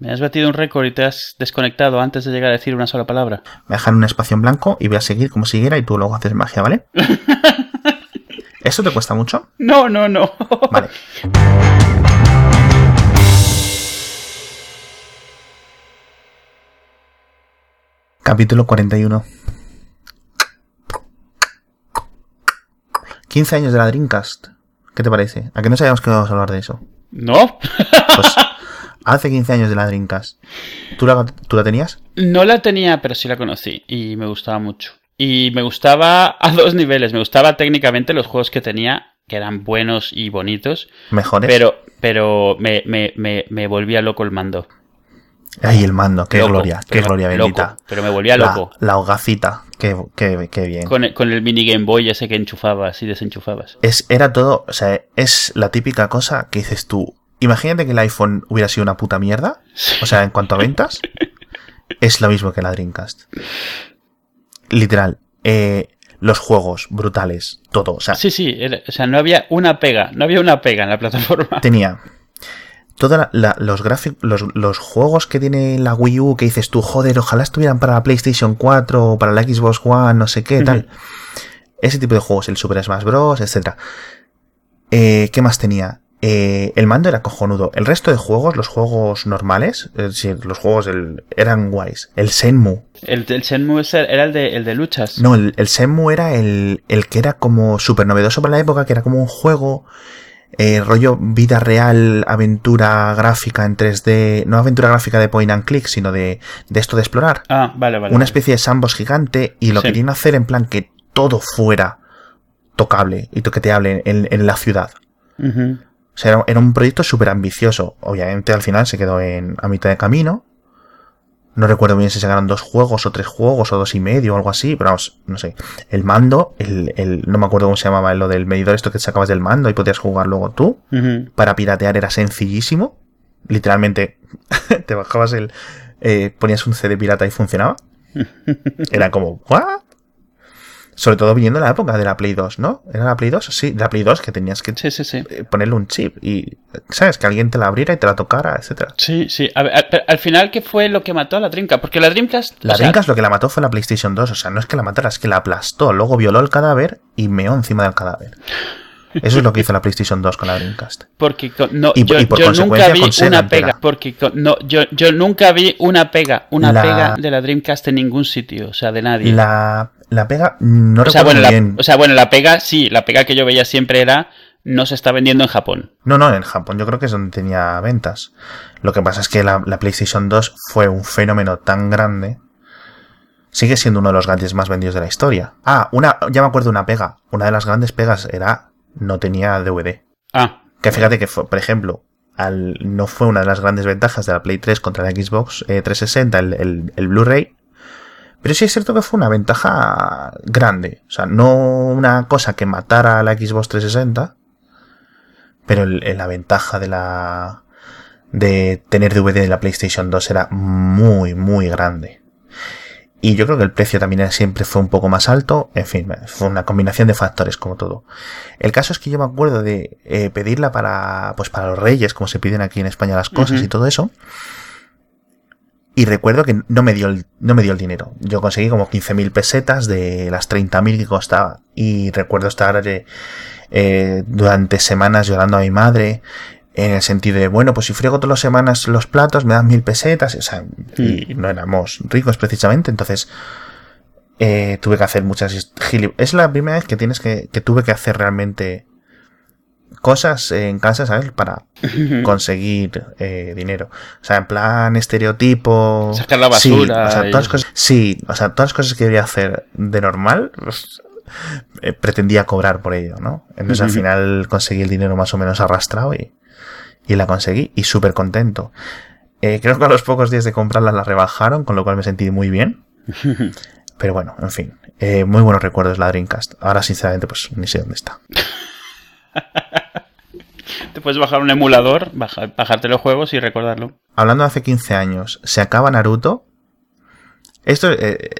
Me has batido un récord y te has desconectado antes de llegar a decir una sola palabra. Me dejan un espacio en blanco y voy a seguir como siguiera y tú luego haces magia, ¿vale? ¿Eso te cuesta mucho? No, no, no. Vale. Capítulo 41. 15 años de la Dreamcast. ¿Qué te parece? ¿A que no sabíamos que íbamos a hablar de eso? ¿No? Pues hace 15 años de la Dreamcast. ¿Tú la, ¿Tú la tenías? No la tenía, pero sí la conocí y me gustaba mucho. Y me gustaba a dos niveles. Me gustaba técnicamente los juegos que tenía, que eran buenos y bonitos. ¿Mejores? Pero, pero me, me, me, me volvía loco el mando. Ay, el mando, qué Loco, gloria, qué gloria bendita. loco, pero me volvía La- loco. La, hogacita, qué, qué, qué bien. Con el, con el mini Game Boy ese que enchufabas y desenchufabas. Es, era todo, o sea, es la típica cosa que dices tú. Imagínate que el iPhone hubiera sido una puta mierda. O sea, en cuanto a ventas, es lo mismo que la Dreamcast. Literal. eh, los juegos brutales, todo. O sea, Sí, sí, era- o sea, no había una pega, no había una pega en la plataforma. tenía todos los gráficos, los, los juegos que tiene la Wii U que dices tú, joder, ojalá estuvieran para la PlayStation 4 o para la Xbox One, no sé qué, tal. Ese tipo de juegos, el Super Smash Bros, etcétera. Eh, ¿Qué más tenía? Eh, el mando era cojonudo. El resto de juegos, los juegos normales, es decir, los juegos del- eran guays. El Senmu. El, el Shenmue ese era el de, el de luchas. No, el, el Senmu era el, el que era como súper novedoso para la época, que era como un juego, eh, rollo vida real, aventura gráfica en 3D, no aventura gráfica de point and click, sino de, de esto de explorar. Ah, vale, vale. Una especie de sandbox gigante y lo Sí. querían hacer en plan que todo fuera tocable y toqueteable en, en la ciudad. O sea, era, era un proyecto súper ambicioso. Obviamente al final se quedó en, a mitad de camino. No recuerdo bien si sacaron dos juegos o tres juegos o dos y medio o algo así, pero vamos, no sé. El mando, el, el, no me acuerdo cómo se llamaba lo del medidor, esto que sacabas del mando y podías jugar luego tú. Para piratear era sencillísimo. Literalmente te bajabas el... eh, ponías un CD pirata y funcionaba. Era como, ¿what? Sobre todo viniendo de la época de la Play 2, ¿no? ¿Era la Play 2? Sí, la Play 2 que tenías que Sí, sí, sí. eh, ponerle un chip y, ¿sabes? Que alguien te la abriera y te la tocara, etcétera. Sí, sí. A ver, al, al final, ¿qué fue lo que mató a la Dreamcast? Porque la Dreamcast. La sea, Dreamcast lo que la mató fue la PlayStation 2, o sea, no es que la matara, es que la aplastó, luego violó el cadáver y meó encima del cadáver. Eso es lo que hizo la PlayStation 2 con la Dreamcast. Porque con- no, Y- yo, y por yo nunca vi una entera. pega. Porque con- no, yo, yo nunca vi una pega, una La- pega de la Dreamcast en ningún sitio, o sea, de nadie. La, la pega, no o, sea, recuerdo bueno, muy la, bien. o sea, bueno, la pega, sí, la pega que yo veía siempre era no se está vendiendo en Japón. No, no, en Japón yo creo que es donde tenía ventas. Lo que pasa es que la, la PlayStation 2 fue un fenómeno tan grande. Sigue siendo uno de los gadgets más vendidos de la historia. Ah, una, ya me acuerdo de una pega. Una de las grandes pegas era no tenía DVD. Ah, Que fíjate que, fue, por ejemplo, al, no fue una de las grandes ventajas de la Play 3 contra la Xbox eh, 360, el, el- el Blu-ray. Pero sí es cierto que fue una ventaja grande. O sea, no una cosa que matara a la Xbox 360. Pero el- el- la ventaja de la. de tener DVD de la PlayStation 2 era muy, muy grande. Y yo creo que el precio también era- siempre fue un poco más alto. En fin, fue una combinación de factores como todo. El caso es que yo me acuerdo de eh, pedirla para, pues para los reyes, como se piden aquí en España las cosas y todo eso. Y recuerdo que no me dio el, no me dio el dinero. Yo conseguí como 15.000 pesetas de las 30.000 que costaba. Y recuerdo estar eh, eh, durante semanas llorando a mi madre. En el sentido de, bueno, pues si friego todas las semanas los platos, me dan mil pesetas. O sea, y no éramos ricos precisamente. Entonces, eh, tuve que hacer muchas Es la primera vez que tienes que, que tuve que hacer realmente cosas en casa, ¿sabes? Para conseguir eh, dinero. O sea, en plan estereotipo. Sacar la Sí, basura o sea, todas las cosas, sí, o sea, todas las cosas que debería hacer de normal, pues, eh, pretendía cobrar por ello, ¿no? Entonces al final conseguí el dinero más o menos arrastrado y, y la conseguí y súper contento. Eh, creo que a los pocos días de comprarla la rebajaron, con lo cual me sentí muy bien. Pero bueno, en fin, muy buenos recuerdos la Dreamcast. Ahora sinceramente pues ni sé dónde está. te puedes bajar un emulador, baja- bajarte los juegos y recordarlo. Hablando de hace 15 años, se acaba Naruto. Esto, eh,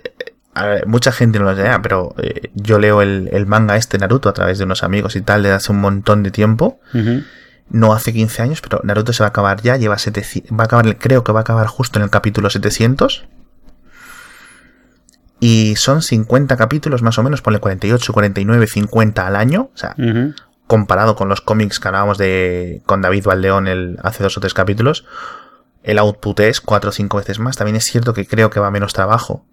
ver, mucha gente no lo sabe, pero eh, yo leo el, el manga este Naruto a través de unos amigos y tal desde hace un montón de tiempo. No hace 15 años, pero Naruto se va a acabar ya, lleva 700, va a acabar, creo que va a acabar justo en el capítulo 700. Y son 50 capítulos más o menos, ponle 48, 49, 50 al año. O sea. Comparado con los cómics que hablábamos de con David Valdeón el, hace dos o tres capítulos, el output es cuatro o cinco veces más. También es cierto que creo que va menos trabajo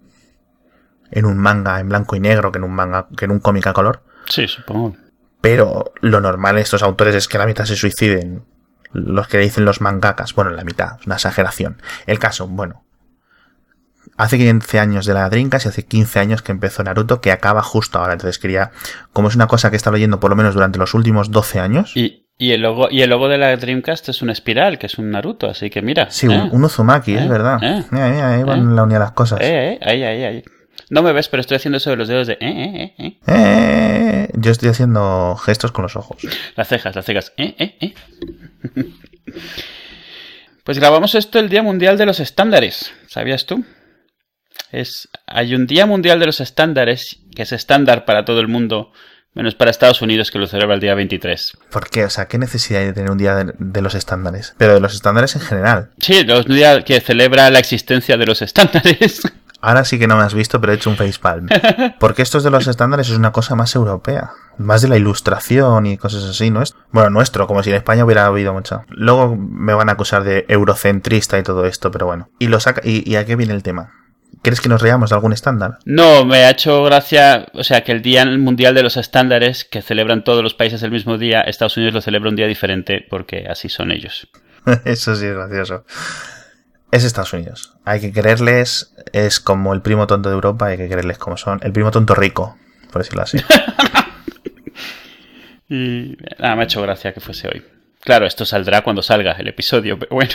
en un manga en blanco y negro que en un manga que en un cómic a color. Sí, supongo. Pero lo normal de estos autores es que la mitad se suiciden. Los que dicen los mangakas. Bueno, la mitad, es una exageración. El caso, bueno. Hace 15 años de la Dreamcast y hace 15 años que empezó Naruto, que acaba justo ahora. Entonces quería, como es una cosa que he estado leyendo por lo menos durante los últimos 12 años. Y, y el logo, y el logo de la Dreamcast es una espiral, que es un Naruto, así que mira. Sí, ¿eh? un, un Uzumaki, Eh, es verdad. eh, Mira, mira, ahí van eh. la unidad las cosas. Eh, eh, ahí, ahí, ahí. No me ves, pero estoy haciendo eso de los dedos de... Eh, eh, eh, eh. Eh, yo estoy haciendo gestos con los ojos. Las cejas, las cejas. Eh, eh, eh. Pues grabamos esto el Día Mundial de los Estándares. ¿Sabías tú? Es, hay un Día Mundial de los Estándares que es estándar para todo el mundo, menos para Estados Unidos que lo celebra el día 23. ¿Por qué? O sea, ¿qué necesidad hay de tener un día de, de los estándares? Pero de los estándares en general. Sí, los día que celebra la existencia de los estándares. Ahora sí que no me has visto, pero he hecho un facepalm. Porque estos de los estándares es una cosa más europea. Más de la ilustración y cosas así, ¿no es? Bueno, nuestro, como si en España hubiera habido mucho. Luego me van a acusar de eurocentrista y todo esto, pero bueno. ¿Y, lo saca y, y a qué viene el tema? ¿Quieres que nos reamos de algún estándar? No, me ha hecho gracia, o sea, que el Día Mundial de los Estándares, que celebran todos los países el mismo día, Estados Unidos lo celebra un día diferente porque así son ellos. Eso sí es gracioso. Es Estados Unidos. Hay que quererles, es como el primo tonto de Europa, hay que quererles como son. El primo tonto rico, por decirlo así. Y nada, me ha hecho gracia que fuese hoy. Claro, esto saldrá cuando salga el episodio, pero bueno.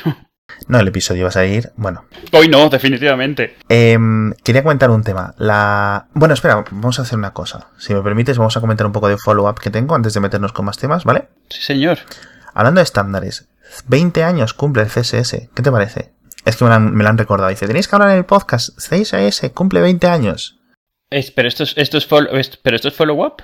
No, el episodio va a salir. Bueno, Hoy no, definitivamente. Em, quería comentar un tema. La. Bueno, espera, vamos a hacer una cosa. Si me permites, vamos a comentar un poco de follow-up que tengo antes de meternos con más temas, ¿vale? Sí, señor. Hablando de estándares, 20 años cumple el CSS. ¿Qué te parece? Es que me lo han, me lo han recordado. Dice, tenéis que hablar en el podcast. CSS cumple 20 años. Es- pero esto es, esto es follow, es- pero esto es follow-up.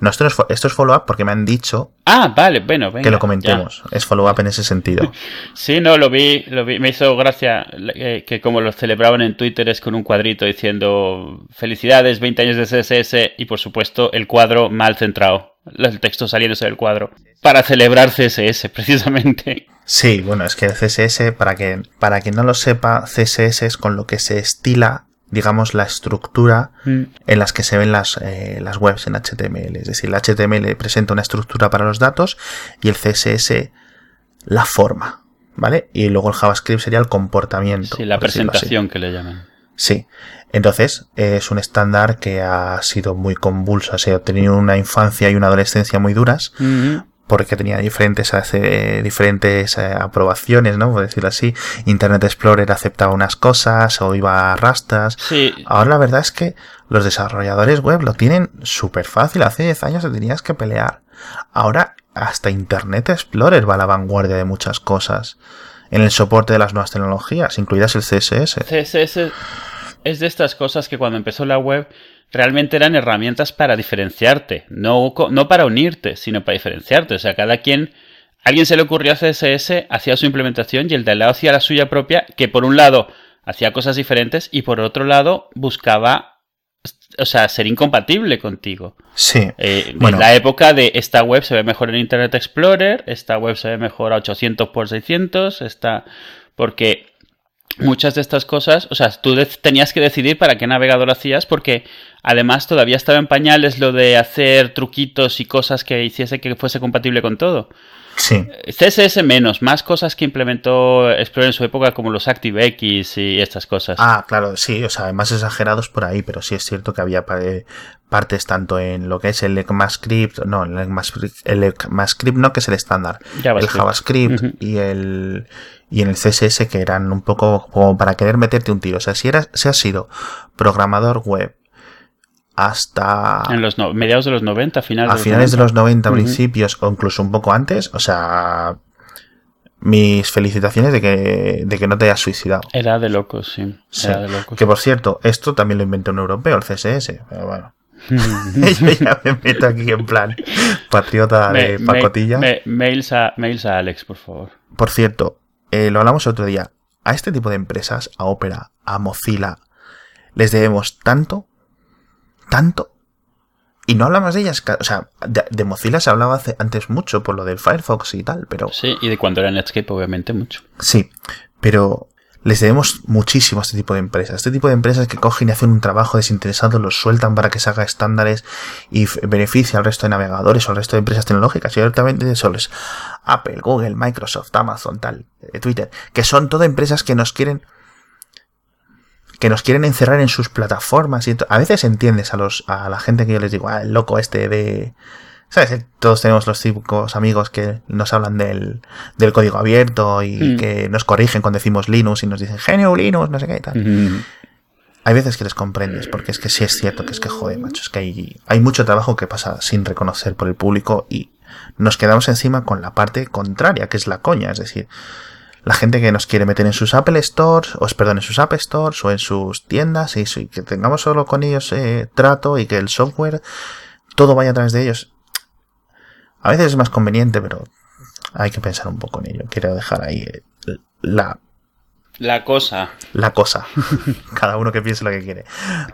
No, esto, no es, esto es follow-up porque me han dicho Ah, vale, bueno, venga. que lo ya. comentemos. Es follow-up en ese sentido. Sí, no, lo vi, lo vi. Me hizo gracia eh, que como lo celebraban en Twitter es con un cuadrito diciendo felicidades, 20 años de CSS y por supuesto el cuadro mal centrado. El texto saliéndose del cuadro. Para celebrar CSS, precisamente. Sí, bueno, es que el CSS, para que, para quien no lo sepa, CSS es con lo que se estila, digamos, la estructura en las que se ven las, eh, las webs en HTML. Es decir, el HTML presenta una estructura para los datos y el CSS la forma, ¿vale? Y luego el JavaScript sería el comportamiento. Sí, la presentación que le llaman. Sí. Entonces, es un estándar que ha sido muy convulso, ha sido- tenido una infancia y una adolescencia muy duras, porque tenía diferentes, hace- diferentes eh, aprobaciones, ¿no? Por decirlo así. Internet Explorer aceptaba unas cosas o iba a rastas. Sí, Ahora la verdad es que los desarrolladores web lo tienen súper fácil. Hace 10 años te tenías que pelear. Ahora hasta Internet Explorer va a la vanguardia de muchas cosas. En el soporte de las nuevas tecnologías, incluidas el CSS. CSS es de estas cosas que cuando empezó la web realmente eran herramientas para diferenciarte, no, para unirte, sino para diferenciarte. O sea, cada quien, a alguien se le ocurrió CSS, hacía su implementación y el de al lado hacía la suya propia, que por un lado hacía cosas diferentes y por otro lado buscaba, o sea, ser incompatible contigo. Sí. Eh, Bueno. En la época de esta web se ve mejor en Internet Explorer, esta web se ve mejor a 800 por 600, esta... porque muchas de estas cosas, o sea, tú tenías que decidir para qué navegador hacías porque además todavía estaba en pañales lo de hacer truquitos y cosas que hiciese que fuese compatible con todo. Sí. CSS menos, más cosas que implementó Explorer en su época como los ActiveX y estas cosas. Ah, claro, sí, o sea, más exagerados por ahí, pero sí es cierto que había eh, partes tanto en lo que es el ECMAScript, no, el ECMAScript, el ECMAScript no, que es el estándar, JavaScript. el JavaScript y el y en el CSS que eran un poco como para querer meterte un tiro. O sea, si eras, si has sido programador web hasta En los no- mediados de los 90, finales a de los finales de 90. los 90 Ujú. principios o incluso un poco antes, o sea, mis felicitaciones de que, de que no te hayas suicidado. Era de locos, sí. Sí. Era de locos. Que por cierto, esto también lo inventó un europeo, el CSS. Pero bueno. Yo ya me meto aquí en plan patriota de pacotilla. mails, a, mails a Alex, por favor. Por cierto, eh, lo hablamos el otro día. A este tipo de empresas, a Opera, a Mozilla, les debemos tanto, tanto, y no hablamos de ellas, o sea, de, Mozilla se hablaba hace, antes mucho por lo del Firefox y tal, pero... Sí, y de cuando era Netscape obviamente mucho. Sí, pero les debemos muchísimo a este tipo de empresas. Este tipo de empresas que cogen y hacen un trabajo desinteresado, los sueltan para que se haga estándares y beneficia al resto de navegadores o al resto de empresas tecnológicas. Y directamente solo es Apple, Google, Microsoft, Amazon, tal, eh, Twitter, que son todas empresas que nos quieren que nos quieren encerrar en sus plataformas y a veces entiendes a los a la gente que yo les digo, ah, el loco este de ¿Sabes? Todos tenemos los típicos amigos que nos hablan del, del código abierto y mm. que nos corrigen cuando decimos Linux y nos dicen genio Linux, no sé qué y tal. Hay veces que les comprendes, porque es que sí es cierto que es que joder, macho, es que hay, hay mucho trabajo que pasa sin reconocer por el público y nos quedamos encima con la parte contraria, que es la coña, es decir, la gente que nos quiere meter en sus Apple Stores, o perdón, en sus App Stores o en sus tiendas y, y que tengamos solo con ellos eh, trato y que el software todo vaya a través de ellos. A veces es más conveniente, pero hay que pensar un poco en ello. Quiero dejar ahí eh, la... La cosa. La cosa. Cada uno que piense lo que quiere.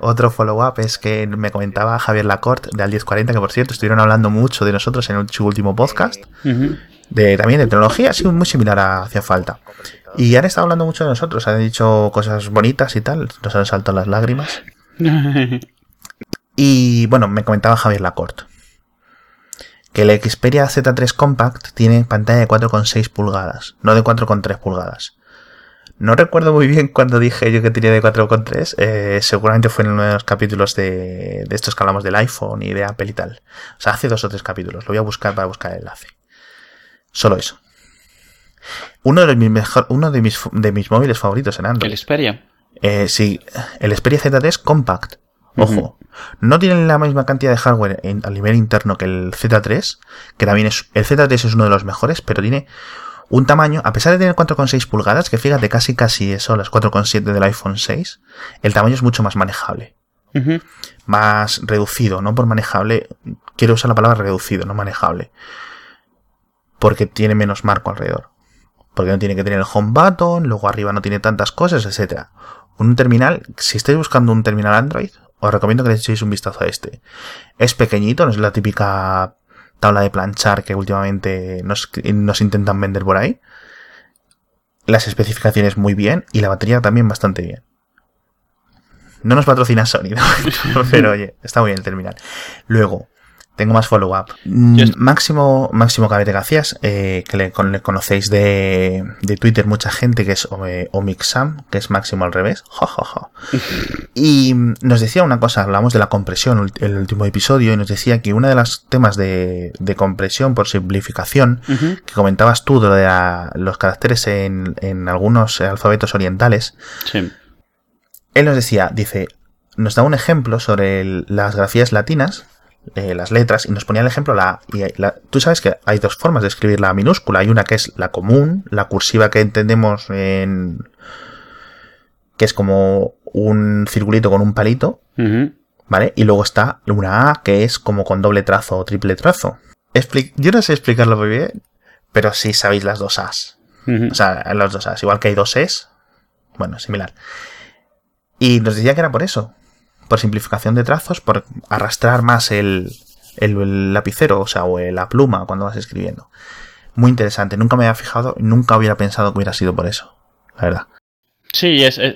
Otro follow-up es que me comentaba Javier Lacorte de Al 1040, que por cierto estuvieron hablando mucho de nosotros en su último podcast. de, también de tecnología, ha sido muy similar a Hacía Falta. Y han estado hablando mucho de nosotros, han dicho cosas bonitas y tal, nos han saltado las lágrimas. y bueno, me comentaba Javier Lacorte que el Xperia Z3 Compact tiene pantalla de 4,6 pulgadas, no de 4,3 pulgadas. No recuerdo muy bien cuando dije yo que tenía de 4,3, eh, seguramente fue en uno de los capítulos de, de, estos que hablamos del iPhone y de Apple y tal. O sea, hace dos o tres capítulos, lo voy a buscar para buscar el enlace. Solo eso. Uno de mis, mejor, uno de mis, de mis móviles favoritos en Android. ¿El Xperia? Eh, sí, el Xperia Z3 Compact. Ojo, no tienen la misma cantidad de hardware a nivel interno que el Z3, que también es, el Z3 es uno de los mejores, pero tiene un tamaño, a pesar de tener 4,6 pulgadas, que fíjate casi casi eso, las 4,7 del iPhone 6, el tamaño es mucho más manejable. Más reducido, no por manejable, quiero usar la palabra reducido, no manejable. Porque tiene menos marco alrededor. Porque no tiene que tener el home button, luego arriba no tiene tantas cosas, etc. Un terminal, si estáis buscando un terminal Android, os recomiendo que le echéis un vistazo a este. Es pequeñito, no es la típica tabla de planchar que últimamente nos, intentan vender por ahí. Las especificaciones muy bien y la batería también bastante bien. No nos patrocina Sony, pero oye, está muy bien el terminal. Luego, tengo más follow-up. Mm, Máximo, Máximo Cabete Garcías, eh, que le, conocéis de, de, Twitter mucha gente, que es Omixam, que es Máximo al revés. y nos decía una cosa, hablamos de la compresión el último episodio, y nos decía que uno de los temas de, de compresión por simplificación, que comentabas tú de los caracteres en, en algunos alfabetos orientales, él nos decía, dice, nos da un ejemplo sobre las grafías latinas, eh, las letras y nos ponía el ejemplo la, y la, Tú sabes que hay dos formas de escribir la minúscula. Hay una que es la común, la cursiva que entendemos en... que es como un circulito con un palito. ¿Vale? Y luego está una A que es como con doble trazo o triple trazo. Yo no sé explicarlo muy bien, pero sí sabéis las dos A's. O sea, las dos A's. Igual que hay dos E's. Bueno, similar. Y nos decía que era por eso por simplificación de trazos, por arrastrar más el, el, lapicero, o sea, o la pluma cuando vas escribiendo. Muy interesante, nunca me había fijado, nunca hubiera pensado que hubiera sido por eso, la verdad. Sí, es, eh,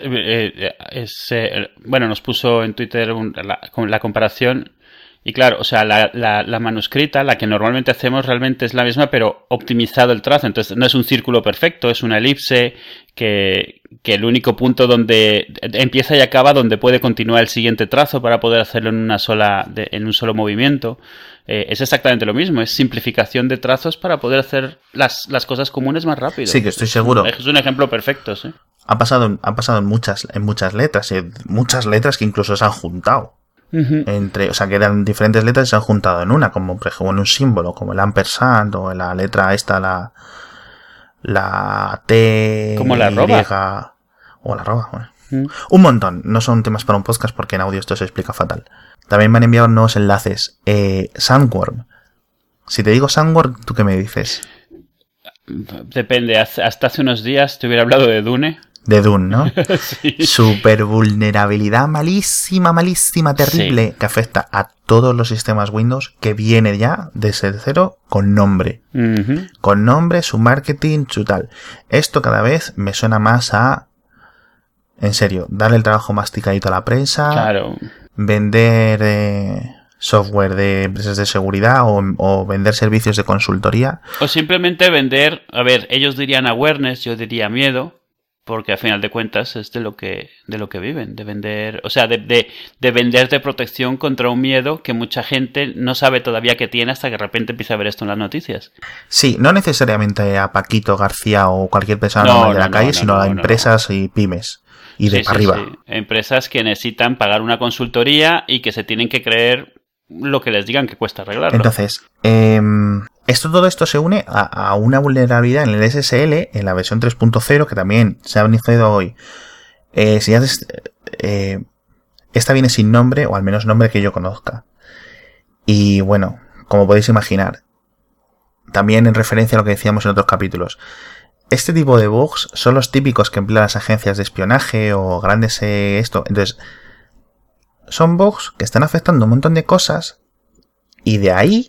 eh, bueno, nos puso en Twitter la, la, comparación y claro, o sea, la, la, manuscrita, la que normalmente hacemos realmente es la misma, pero optimizado el trazo. Entonces no es un círculo perfecto, es una elipse que, que el único punto donde empieza y acaba donde puede continuar el siguiente trazo para poder hacerlo en una sola, en un solo movimiento. Eh, es exactamente lo mismo, es simplificación de trazos para poder hacer las, las cosas comunes más rápido. Sí, que estoy seguro. Es un ejemplo perfecto, sí. Ha pasado, ha pasado en muchas, en muchas letras, muchas letras que incluso se han juntado entre, o sea, que eran diferentes letras y se han juntado en una, como por ejemplo en un símbolo, como el ampersand o la letra esta, la, la T, como la o la arroba, Un montón. No son temas para un podcast porque en audio esto se explica fatal. También me han enviado nuevos enlaces. Eh, Sandworm. Si te digo Sandworm, ¿tú qué me dices? Depende, hasta hace unos días te hubiera hablado de Dune. De Dune, ¿no? sí. Super vulnerabilidad malísima, malísima, terrible, que afecta a todos los sistemas Windows, que viene ya desde cero con nombre. Con nombre, su marketing, su tal. Esto cada vez me suena más a... En serio, darle el trabajo masticadito a la prensa. Claro. Vender... Eh, software de empresas de seguridad o, vender servicios de consultoría. O simplemente vender, a ver, ellos dirían awareness, yo diría miedo, porque al final de cuentas es de lo que, de lo que viven, de vender, o sea, de, de, de vender de protección contra un miedo que mucha gente no sabe todavía que tiene hasta que de repente empieza a ver esto en las noticias. Sí, no necesariamente a Paquito García o cualquier persona de la calle, sino a empresas y pymes y de arriba. Empresas que necesitan pagar una consultoría y que se tienen que creer lo que les digan que cuesta arreglarlo. Entonces, em, esto, todo esto se une a, una vulnerabilidad en el SSL, en la versión 3.0, que también se ha iniciado hoy. Eh, si eh, esta viene sin nombre, o al menos nombre que yo conozca. Y bueno, como podéis imaginar, también en referencia a lo que decíamos en otros capítulos, este tipo de bugs son los típicos que emplean las agencias de espionaje o grandes eh, esto. Entonces, son bugs que están afectando un montón de cosas y de ahí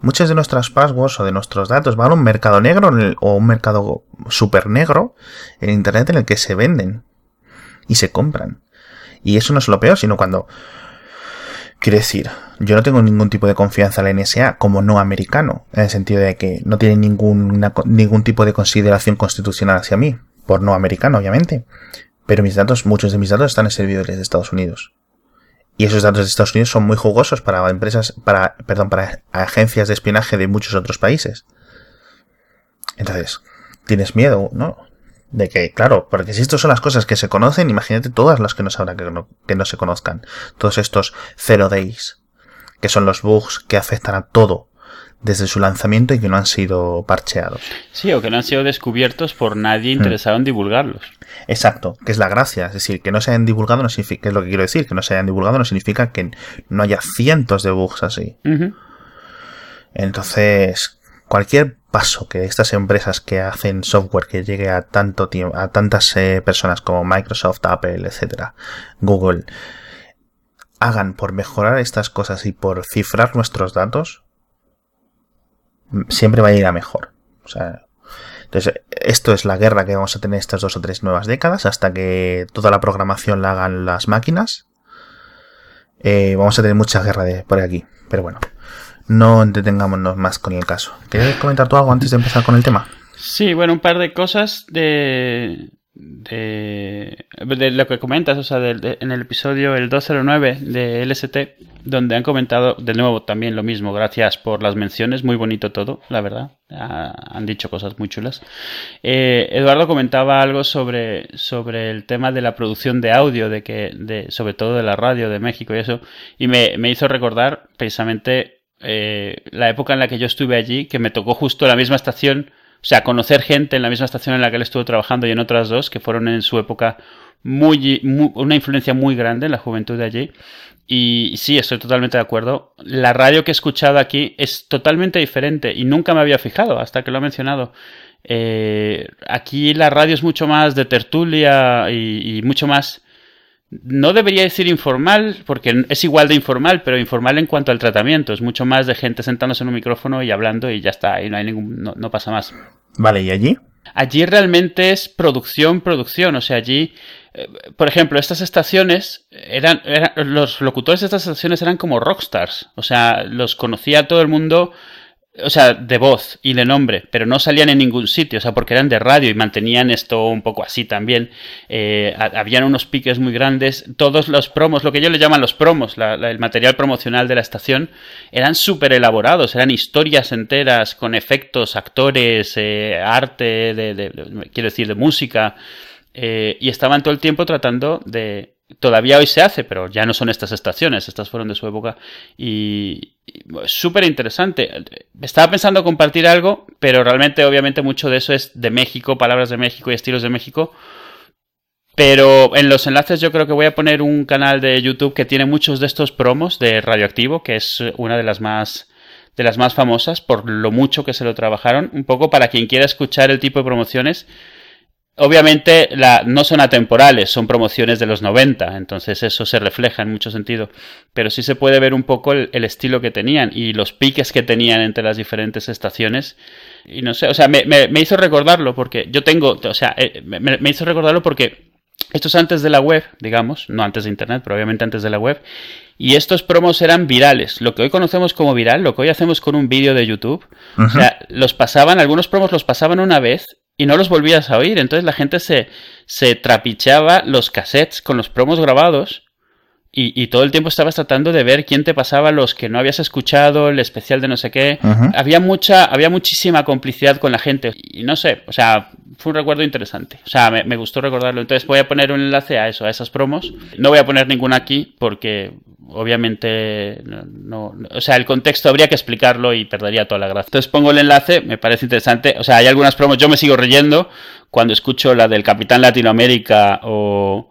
muchos de nuestras passwords o de nuestros datos van a un mercado negro o un mercado super negro en Internet en el que se venden y se compran. Y eso no es lo peor, sino cuando... Quiero decir, yo no tengo ningún tipo de confianza en la NSA como no americano, en el sentido de que no tiene ningún, ningún tipo de consideración constitucional hacia mí, por no americano, obviamente. Pero mis datos, muchos de mis datos están en servidores de Estados Unidos. Y esos datos de Estados Unidos son muy jugosos para empresas, para, perdón, para agencias de espionaje de muchos otros países. Entonces, tienes miedo, ¿no? De que, claro, porque si estas son las cosas que se conocen, imagínate todas las que no sabrá que no, que no se conozcan. Todos estos zero days, que son los bugs que afectan a todo desde su lanzamiento y que no han sido parcheados. Sí, o que no han sido descubiertos por nadie interesado en divulgarlos. Exacto, que es la gracia. Es decir, que no se hayan divulgado no significa, que es lo que quiero decir, que no se hayan divulgado no significa que no haya cientos de bugs así. Entonces, cualquier paso que estas empresas que hacen software que llegue a tanto tiempo, a tantas eh, personas como Microsoft, Apple, etcétera, Google, hagan por mejorar estas cosas y por cifrar nuestros datos, siempre va a ir a mejor. O sea, entonces, esto es la guerra que vamos a tener estas dos o tres nuevas décadas hasta que toda la programación la hagan las máquinas. Eh, vamos a tener mucha guerra de, por aquí. Pero bueno, no entretengámonos más con el caso. ¿Quieres comentar tú algo antes de empezar con el tema? Sí, bueno, un par de cosas de, de, lo que comentas, o sea, en el episodio el 209 de LST, donde han comentado de nuevo también lo mismo, gracias por las menciones, muy bonito todo, la verdad, han dicho cosas muy chulas. Eh, Eduardo comentaba algo sobre, sobre el tema de la producción de audio, de que, sobre todo de la radio de México y eso, y me, hizo recordar precisamente eh, la época en la que yo estuve allí, que me tocó justo la misma estación o sea, conocer gente en la misma estación en la que él estuvo trabajando y en otras dos, que fueron en su época muy, una influencia muy grande en la juventud de allí. Y sí, estoy totalmente de acuerdo. La radio que he escuchado aquí es totalmente diferente y nunca me había fijado hasta que lo ha mencionado. Eh, aquí la radio es mucho más de tertulia y mucho más no debería decir informal, porque es igual de informal, pero informal en cuanto al tratamiento. Es mucho más de gente sentándose en un micrófono y hablando y ya está, y no hay ningún, no, pasa más. Vale, ¿y allí? Allí realmente es producción, producción. O sea, allí, eh, por ejemplo, estas estaciones eran, eran, los locutores de estas estaciones eran como rockstars. O sea, los conocía todo el mundo o sea, de voz y de nombre, pero no salían en ningún sitio, o sea, porque eran de radio y mantenían esto un poco así también. Eh, habían unos piques muy grandes, todos los promos, lo que ellos le llaman los promos, el material promocional de la estación, eran súper elaborados, eran historias enteras con efectos, actores, eh, arte, de, quiero decir, de música, eh, y estaban todo el tiempo tratando de, todavía hoy se hace, pero ya no son estas estaciones, estas fueron de su época y, súper interesante. Estaba pensando compartir algo, pero realmente obviamente mucho de eso es de México, palabras de México y estilos de México. Pero en los enlaces yo creo que voy a poner un canal de YouTube que tiene muchos de estos promos de Radioactivo, que es una de las más de las más famosas por lo mucho que se lo trabajaron, un poco para quien quiera escuchar el tipo de promociones. Obviamente la, no son atemporales, son promociones de los 90, entonces eso se refleja en mucho sentido, pero sí se puede ver un poco el, estilo que tenían y los piques que tenían entre las diferentes estaciones. Y no sé, o sea, me, me, hizo recordarlo porque yo tengo, o sea, eh, me, me hizo recordarlo porque esto es antes de la web, digamos, no antes de Internet, pero obviamente antes de la web. Y estos promos eran virales. Lo que hoy conocemos como viral, lo que hoy hacemos con un vídeo de YouTube. O sea, los pasaban, algunos promos los pasaban una vez y no los volvías a oír. Entonces la gente se, se trapicheaba los cassettes con los promos grabados y, todo el tiempo estabas tratando de ver quién te pasaba los que no habías escuchado, el especial de no sé qué. Había mucha, había muchísima complicidad con la gente. Y no sé, o sea, fue un recuerdo interesante. O sea, me, gustó recordarlo. Entonces voy a poner un enlace a eso, a esas promos. No voy a poner ninguna aquí porque obviamente no, o sea, el contexto habría que explicarlo y perdería toda la gracia. Entonces pongo el enlace, me parece interesante. O sea, hay algunas promos, yo me sigo reyendo cuando escucho la del Capitán Latinoamérica o,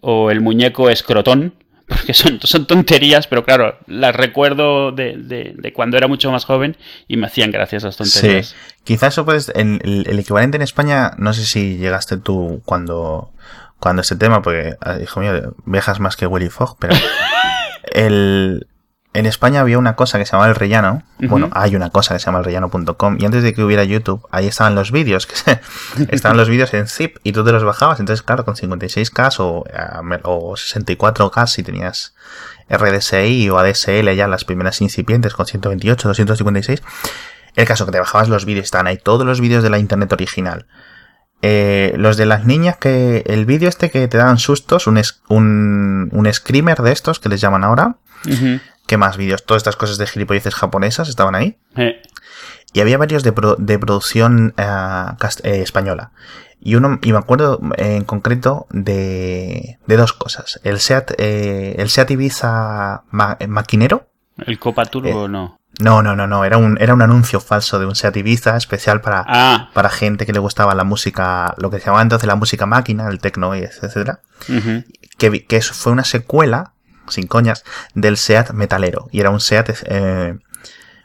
o el muñeco escrotón porque son, son tonterías, pero claro, las recuerdo de, de, cuando era mucho más joven y me hacían gracias esas tonterías. Sí, quizás eso puedes, el, el, equivalente en España, no sé si llegaste tú cuando, cuando este tema, porque, ah, hijo mío, viajas más que Willy Fogg, pero el, en España había una cosa que se llamaba el rellano. Bueno, hay una cosa que se llama el rellano.com. Y antes de que hubiera YouTube, ahí estaban los vídeos. Que estaban los vídeos en zip y tú te los bajabas. Entonces, claro, con 56K o, o 64K si tenías RDSI o ADSL ya las primeras incipientes con 128, 256. El caso que te bajabas los vídeos, estaban ahí todos los vídeos de la internet original. Eh, los de las niñas que el vídeo este que te daban sustos, un, un, un screamer de estos que les llaman ahora. ¿Qué más vídeos? Todas estas cosas de gilipolleces japonesas estaban ahí. Y había varios de, de producción eh, eh, española. Y uno, y me acuerdo en concreto de, de dos cosas. El Seat, eh, el Seat Ibiza maquinero. ¿El Copa Turbo no? No, no, no, no. Era un, era un anuncio falso de un Seat Ibiza especial para, ah. para gente que le gustaba la música, lo que se llamaba entonces la música máquina, el techno, etcétera. que, que fue una secuela sin coñas, del SEAT metalero. Y era un SEAT, eh,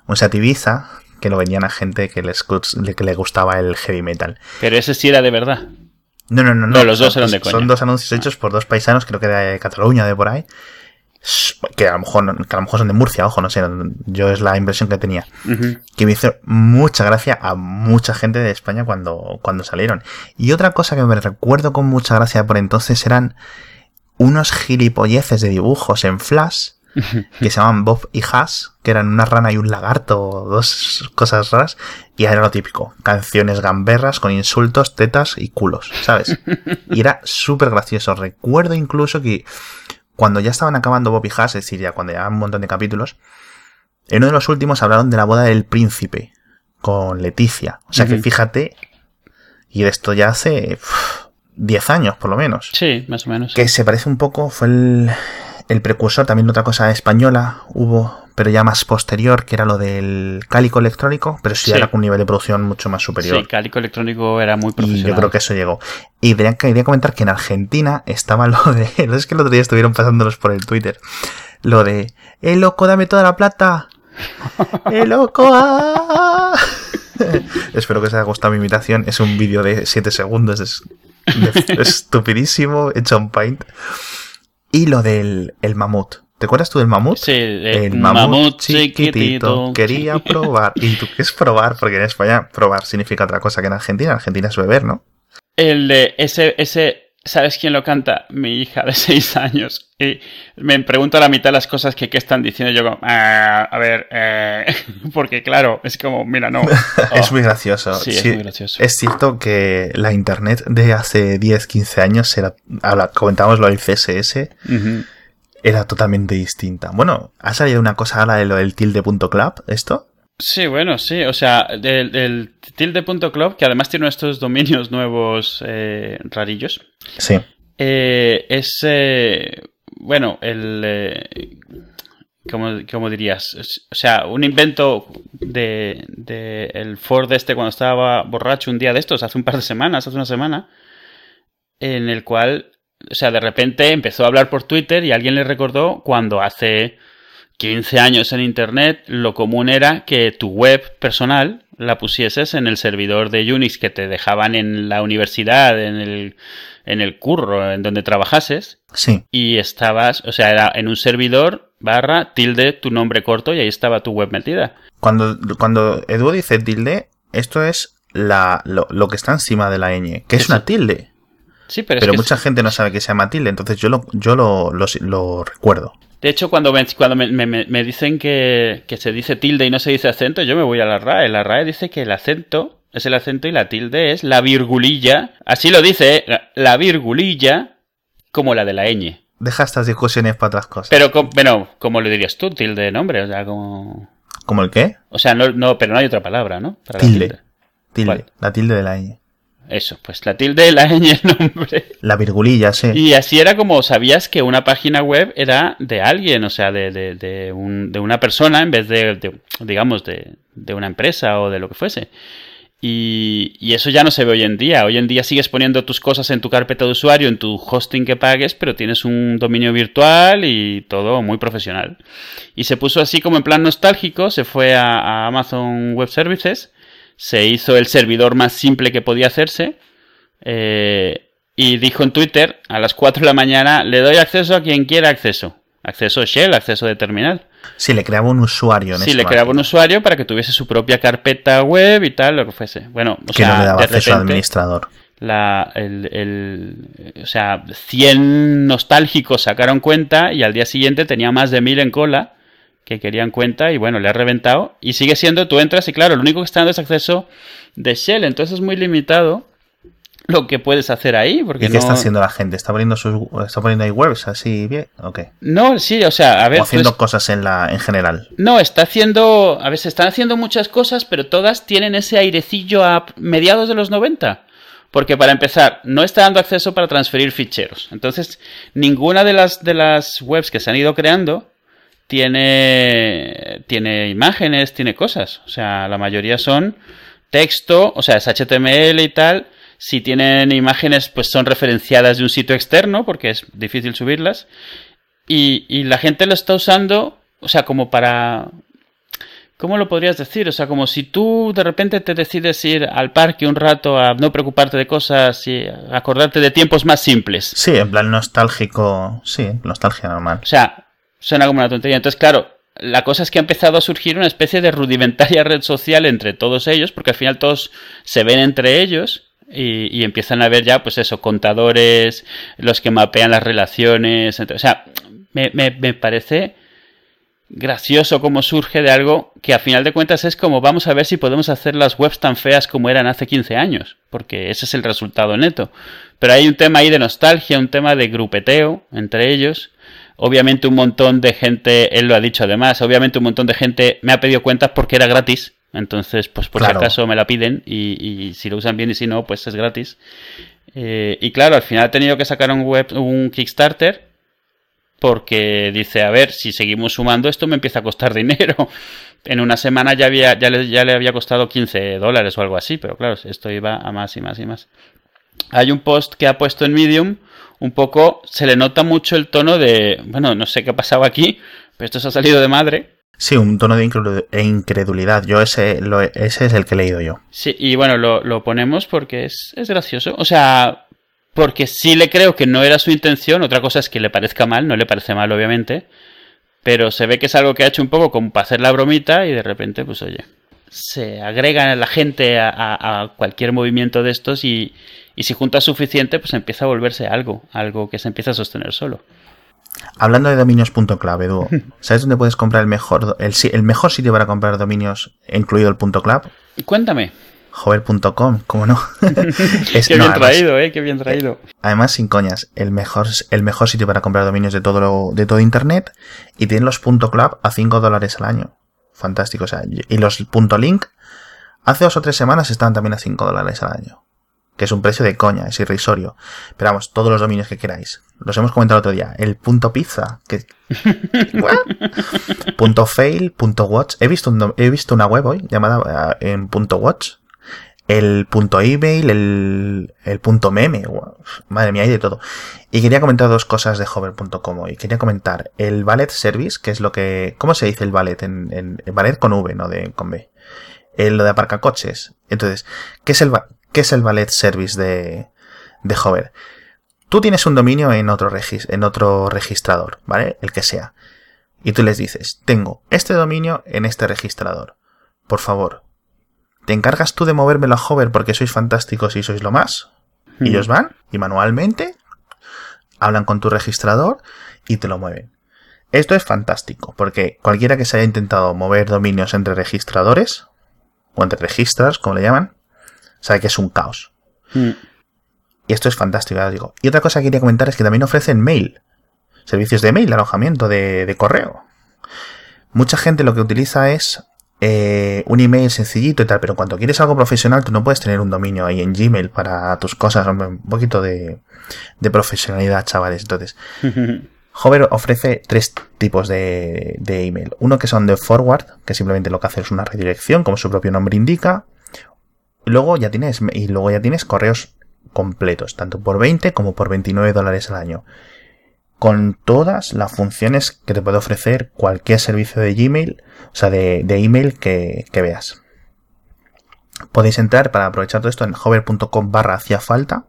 un SEAT Ibiza que lo vendían a gente que les, que le gustaba el heavy metal. Pero ese sí era de verdad. No, no, no. No, los dos eran de coña. Son dos anuncios hechos por dos paisanos, creo que de Cataluña, de por ahí. Que a lo mejor, que a lo mejor son de Murcia, ojo, no sé. Yo es la impresión que tenía. Que me hizo mucha gracia a mucha gente de España cuando, cuando salieron. Y otra cosa que me recuerdo con mucha gracia por entonces eran unos gilipolleces de dibujos en Flash que se llamaban Bob y Haas, que eran una rana y un lagarto, dos cosas raras, y era lo típico, canciones gamberras con insultos, tetas y culos, ¿sabes? Y era súper gracioso. Recuerdo incluso que cuando ya estaban acabando Bob y Haas, es decir, ya cuando ya un montón de capítulos, en uno de los últimos hablaron de la boda del príncipe con Leticia. O sea que fíjate, y de esto ya hace... 10 años, por lo menos. Sí, más o menos. Que se parece un poco, fue el, el precursor, también otra cosa española hubo, pero ya más posterior, que era lo del cálico electrónico, pero sí, era con un nivel de producción mucho más superior. Sí, cálico electrónico era muy profesional. Y yo creo que eso llegó. Y quería, quería comentar que en Argentina estaba lo de, no es que el otro día estuvieron pasándolos por el Twitter, lo de, ¡eh loco, dame toda la plata! ¡Eh loco! Ah". Espero que os haya gustado mi imitación. Es un vídeo de 7 segundos. Es estupidísimo, hecho en Paint. Y lo del el mamut. ¿Te acuerdas tú del mamut? Sí, el mamut, chiquitito. Quería probar. ¿Y tú qué es probar? Porque en España probar significa otra cosa que en Argentina. En Argentina es beber, ¿no? El de ese, ese ¿Sabes quién lo canta? Mi hija de seis años. Y me pregunto a la mitad las cosas que, están diciendo. Yo como, ah, a ver, eh", porque claro, es como, mira, no. es muy gracioso. Sí, es muy gracioso. Es cierto que la internet de hace 10, 15 años era, comentábamos lo del CSS, era totalmente distinta. Bueno, ha salido una cosa ahora de lo del tilde.club, ¿esto? Sí, bueno, sí. O sea, el, tilde.club, que además tiene estos dominios nuevos eh, rarillos. Sí. Eh, es, eh, bueno, el... ¿cómo, dirías? O sea, un invento de, de, el Ford este cuando estaba borracho un día de estos, hace un par de semanas, hace una semana, en el cual o sea, de repente empezó a hablar por Twitter y alguien le recordó cuando hace 15 años en Internet lo común era que tu web personal la pusieses en el servidor de Unix que te dejaban en la universidad, en el, en el curro, en donde trabajases. Sí. Y estabas, o sea, era en un servidor barra tilde tu nombre corto y ahí estaba tu web metida. Cuando, cuando Edu dice tilde, esto es la, lo, lo que está encima de la ñ, que es una tilde. Sí, pero, Pero es que mucha gente no sabe que se llama tilde, entonces yo lo, yo lo, lo, lo recuerdo. De hecho, cuando me, cuando me, me- me dicen que, que se dice tilde y no se dice acento, yo me voy a la RAE. La RAE dice que el acento es el acento y la tilde es la virgulilla. Así lo dice, ¿eh? la, la virgulilla como la de la ñ. Deja estas discusiones para otras cosas. Pero, com- bueno, ¿cómo le dirías tú? Tilde de nombre, o sea, como... ¿Como el qué? O sea, no, no, pero no hay otra palabra, ¿no? Para la Tilde. Tilde. La tilde de la ñ. Eso, pues la tilde la ñ el nombre. La virgulilla, sí. Y así era como sabías que una página web era de alguien, o sea, de, de, de, un- de una persona en vez de, de, digamos, de, de una empresa o de lo que fuese. Y, y eso ya no se ve hoy en día. Hoy en día sigues poniendo tus cosas en tu carpeta de usuario, en tu hosting que pagues, pero tienes un dominio virtual y todo muy profesional. Y se puso así como en plan nostálgico, se fue a, a Amazon Web Services, se hizo el servidor más simple que podía hacerse, eh, y dijo en Twitter a las 4 de la mañana, le doy acceso a quien quiera acceso. Acceso Shell, acceso de terminal. Sí, le creaba un usuario en Sí, le creaba un usuario para que tuviese su propia carpeta web y tal, lo que fuese. Bueno, o Que sea, no le daba de acceso al administrador. la, el, el- o sea, 100 nostálgicos sacaron cuenta y al día siguiente tenía más de 1000 en cola que querían cuenta y bueno, le ha reventado. Y sigue siendo, tú entras y claro, lo único que está dando es acceso de Shell, entonces es muy limitado lo que puedes hacer ahí. Porque ¿Y qué no... está haciendo la gente? ¿Está poniendo, sus, ¿Está poniendo ahí webs así bien? ¿O qué? No, sí, o sea, a ver, ¿O haciendo pues- cosas en, la, en general? No, está haciendo. A ver, se están haciendo muchas cosas, pero todas tienen ese airecillo a mediados de los 90. Porque para empezar, no está dando acceso para transferir ficheros. Entonces, ninguna de las, de las webs que se han ido creando tiene, tiene imágenes, tiene cosas. O sea, la mayoría son texto, o sea, es HTML y tal. Si tienen imágenes, pues son referenciadas de un sitio externo, porque es difícil subirlas. Y, y la gente lo está usando, o sea, como para... ¿Cómo lo podrías decir? O sea, como si tú de repente te decides ir al parque un rato a no preocuparte de cosas y acordarte de tiempos más simples. Sí, en plan nostálgico. Sí, nostalgia normal. O sea, suena como una tontería. Entonces, claro, la cosa es que ha empezado a surgir una especie de rudimentaria red social entre todos ellos, porque al final todos se ven entre ellos y, y empiezan a ver ya, pues eso, contadores, los que mapean las relaciones. entre- o sea, me, me- me parece gracioso cómo surge de algo que a final de cuentas es como vamos a ver si podemos hacer las webs tan feas como eran hace 15 años, porque ese es el resultado neto. Pero hay un tema ahí de nostalgia, un tema de grupeteo entre ellos. Obviamente un montón de gente, él lo ha dicho además, obviamente un montón de gente me ha pedido cuentas porque era gratis. Entonces, pues por Claro. si acaso me la piden y, y si lo usan bien y si no, pues es gratis. Eh, y claro, al final ha tenido que sacar un web, un Kickstarter porque dice, a ver, si seguimos sumando esto me empieza a costar dinero. En una semana ya, había, ya, le, ya le había costado 15 dólares o algo así, pero claro, esto iba a más y más y más. Hay un post que ha puesto en Medium, un poco, se le nota mucho el tono de, bueno, no sé qué ha pasado aquí, pero esto se ha salido de madre. Sí, un tono de e incredulidad. Yo ese, lo, ese es el que he leído yo. Sí, y bueno, lo, lo ponemos porque es, es gracioso. O sea, porque sí le creo que no era su intención. Otra cosa es que le parezca mal, no le parece mal, obviamente. Pero se ve que es algo que ha hecho un poco como para hacer la bromita y de repente, pues oye, se agrega la gente a, a- a cualquier movimiento de estos y, y si junta suficiente, pues empieza a volverse algo, algo que se empieza a sostener solo. Hablando de dominios.club, Edu, ¿sabes dónde puedes comprar el mejor, el, mejor sitio para comprar dominios, incluido el punto .club? Cuéntame. Jover.com, ¿cómo no? Es- Qué no, bien además- traído, eh, qué bien traído. Además, sin coñas, el mejor, el mejor sitio para comprar dominios de todo, lo- de todo Internet y tienen los .club a 5 dólares al año. Fantástico, o sea, y los .link hace dos o tres semanas estaban también a 5 dólares al año. Que es un precio de coña, es irrisorio. Pero vamos, todos los dominios que queráis. Los hemos comentado el otro día. El punto pizza. Que... Punto fail, punto watch. He visto, un he visto una web hoy llamada eh, en punto watch el punto email, el, el punto meme, madre mía, hay de todo. Y quería comentar dos cosas de hover.com y quería comentar el ballet service, que es lo que, ¿cómo se dice el ballet? En, en, ballet con V, no de, con B. El, lo de aparcacoches. Entonces, ¿qué es el, qué es el ballet service de, de hover? Tú tienes un dominio en otro, en otro registrador, ¿vale? El que sea. Y tú les dices, tengo este dominio en este registrador. Por favor, ¿te encargas tú de movérmelo a Hover porque sois fantásticos y sois lo más? Y ellos van y manualmente hablan con tu registrador y te lo mueven. Esto es fantástico, porque cualquiera que se haya intentado mover dominios entre registradores, o entre registras, como le llaman, sabe que es un caos. Mm. Y esto es fantástico, ya digo. Y otra cosa que quería comentar es que también ofrecen mail. Servicios de mail, alojamiento de, correo. Mucha gente lo que utiliza es eh, un email sencillito y tal, pero cuando quieres algo profesional tú no puedes tener un dominio ahí en Gmail para tus cosas, un poquito de, de profesionalidad, chavales. Entonces, Hover ofrece tres tipos de, de, email. Uno que son de forward, que simplemente lo que hace es una redirección, como su propio nombre indica. Luego ya tienes, y luego ya tienes correos completos, tanto por 20 como por 29 dólares al año. Con todas las funciones que te puede ofrecer cualquier servicio de Gmail, o sea, de, email que, veas. Podéis entrar para aprovechar todo esto en hover.com barra hacía falta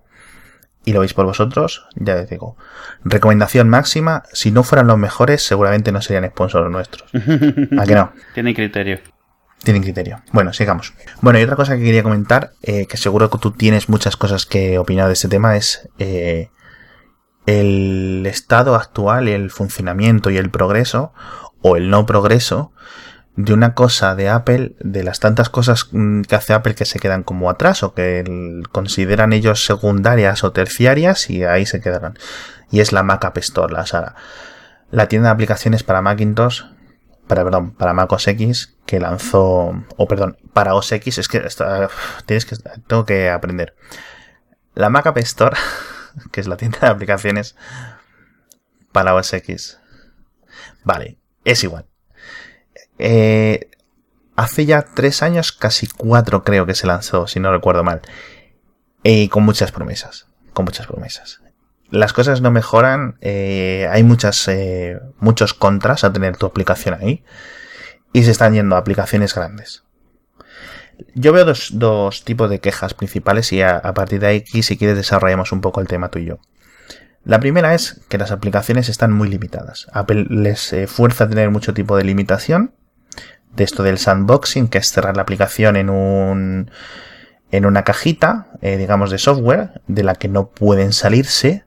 y lo veis por vosotros, ya les digo. Recomendación máxima, si no fueran los mejores, seguramente no serían sponsors nuestros. ¿A que no? Tiene criterio. Tienen criterio. Bueno, sigamos. Bueno, y otra cosa que quería comentar, eh, que seguro que tú tienes muchas cosas que opinar de este tema, es eh, el estado actual el funcionamiento y el progreso, o el no progreso, de una cosa de Apple, de las tantas cosas mm, que hace Apple que se quedan como atrás o que consideran ellos secundarias o terciarias y ahí se quedarán. Y es la Mac App Store, la, la tienda de aplicaciones para Macintosh para, perdón, para Mac OS X que lanzó, o perdón, para OS X, es que tienes que, tengo que aprender. La Mac App Store, que es la tienda de aplicaciones para OS X. Vale, es igual. Eh, hace ya tres años, casi cuatro creo que se lanzó, si no recuerdo mal. Y con muchas promesas. Con muchas promesas las cosas no mejoran, eh, hay muchas, eh, muchos contras a tener tu aplicación ahí y se están yendo a aplicaciones grandes. Yo veo dos, dos tipos de quejas principales y a, partir de aquí, si quieres, desarrollamos un poco el tema tú y yo. La primera es que las aplicaciones están muy limitadas. Apple les eh, fuerza a tener mucho tipo de limitación. De esto del sandboxing, que es cerrar la aplicación en un en una cajita, digamos, de software, de la que no pueden salirse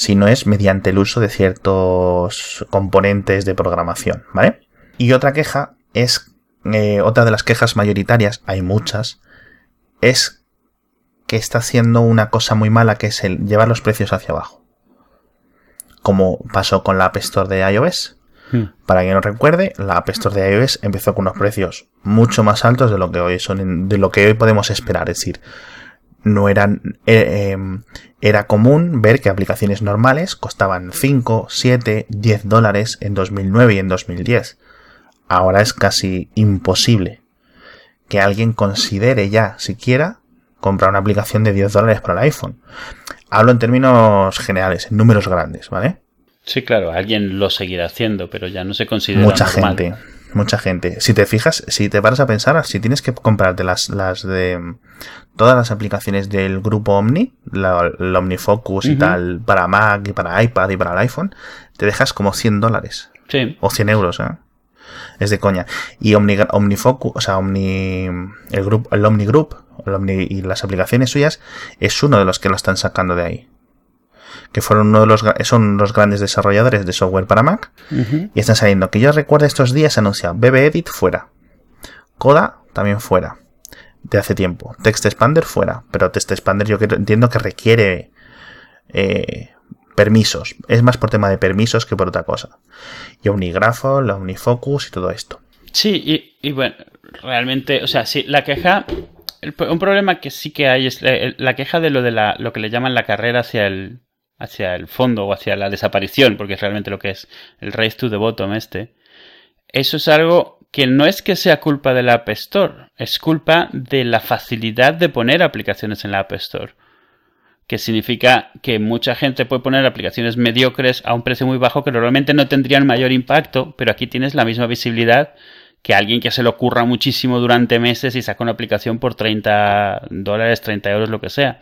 si no es mediante el uso de ciertos componentes de programación, ¿vale? Y otra queja es, eh, otra de las quejas mayoritarias, hay muchas, es que está haciendo una cosa muy mala que es el llevar los precios hacia abajo. Como pasó con la App Store de iOS. Hmm. Para quien no recuerde, la App Store de iOS empezó con unos precios mucho más altos de lo que hoy son, de lo que hoy podemos esperar. Es decir, no eran, eh, em, era común ver que aplicaciones normales costaban 5, 7, 10 dólares en 2009 y en 2010. Ahora es casi imposible que alguien considere ya siquiera comprar una aplicación de 10 dólares para el iPhone. Hablo en términos generales, en números grandes, ¿vale? Sí, claro, alguien lo seguirá haciendo, pero ya no se considera Mucha gente mucha gente. Si te fijas, si te paras a pensar, si tienes que comprarte las, las de todas las aplicaciones del grupo Omni, la, OmniFocus y tal, para Mac y para iPad y para el iPhone, te dejas como 100 dólares. Sí. O 100 euros, ¿eh? Es de coña. Y Omni, OmniFocus, o sea, Omni, el grupo, el Omni Group, el Omni y las aplicaciones suyas, es uno de los que lo están sacando de ahí que fueron uno de los, son los grandes desarrolladores de software para Mac, y están saliendo. Que yo recuerdo estos días se anuncia BBEdit fuera, Coda también fuera, de hace tiempo, Text Expander fuera, pero Text Expander yo entiendo que requiere eh, permisos, es más por tema de permisos que por otra cosa. Y Omnigrapho, la Omnifocus y todo esto. Sí, y, bueno, realmente, o sea, sí, la queja un problema que sí que hay es eh, la, queja de lo de la, lo que le llaman la carrera hacia el, hacia el fondo o hacia la desaparición, porque es realmente lo que es el race to the bottom este. Eso es algo que no es que sea culpa de la App Store, es culpa de la facilidad de poner aplicaciones en la App Store. Que significa que mucha gente puede poner aplicaciones mediocres a un precio muy bajo que normalmente no tendrían mayor impacto, pero aquí tienes la misma visibilidad que alguien que se le ocurra muchísimo durante meses y saca una aplicación por 30 dólares, 30 euros, lo que sea.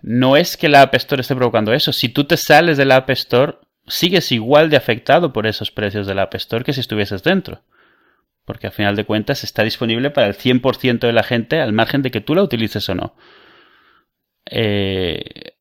No es que la App Store esté provocando eso. Si tú te sales de la App Store, sigues igual de afectado por esos precios de la App Store que si estuvieses dentro. Porque al final de cuentas está disponible para el 100% de la gente al margen de que tú la utilices o no. Eh,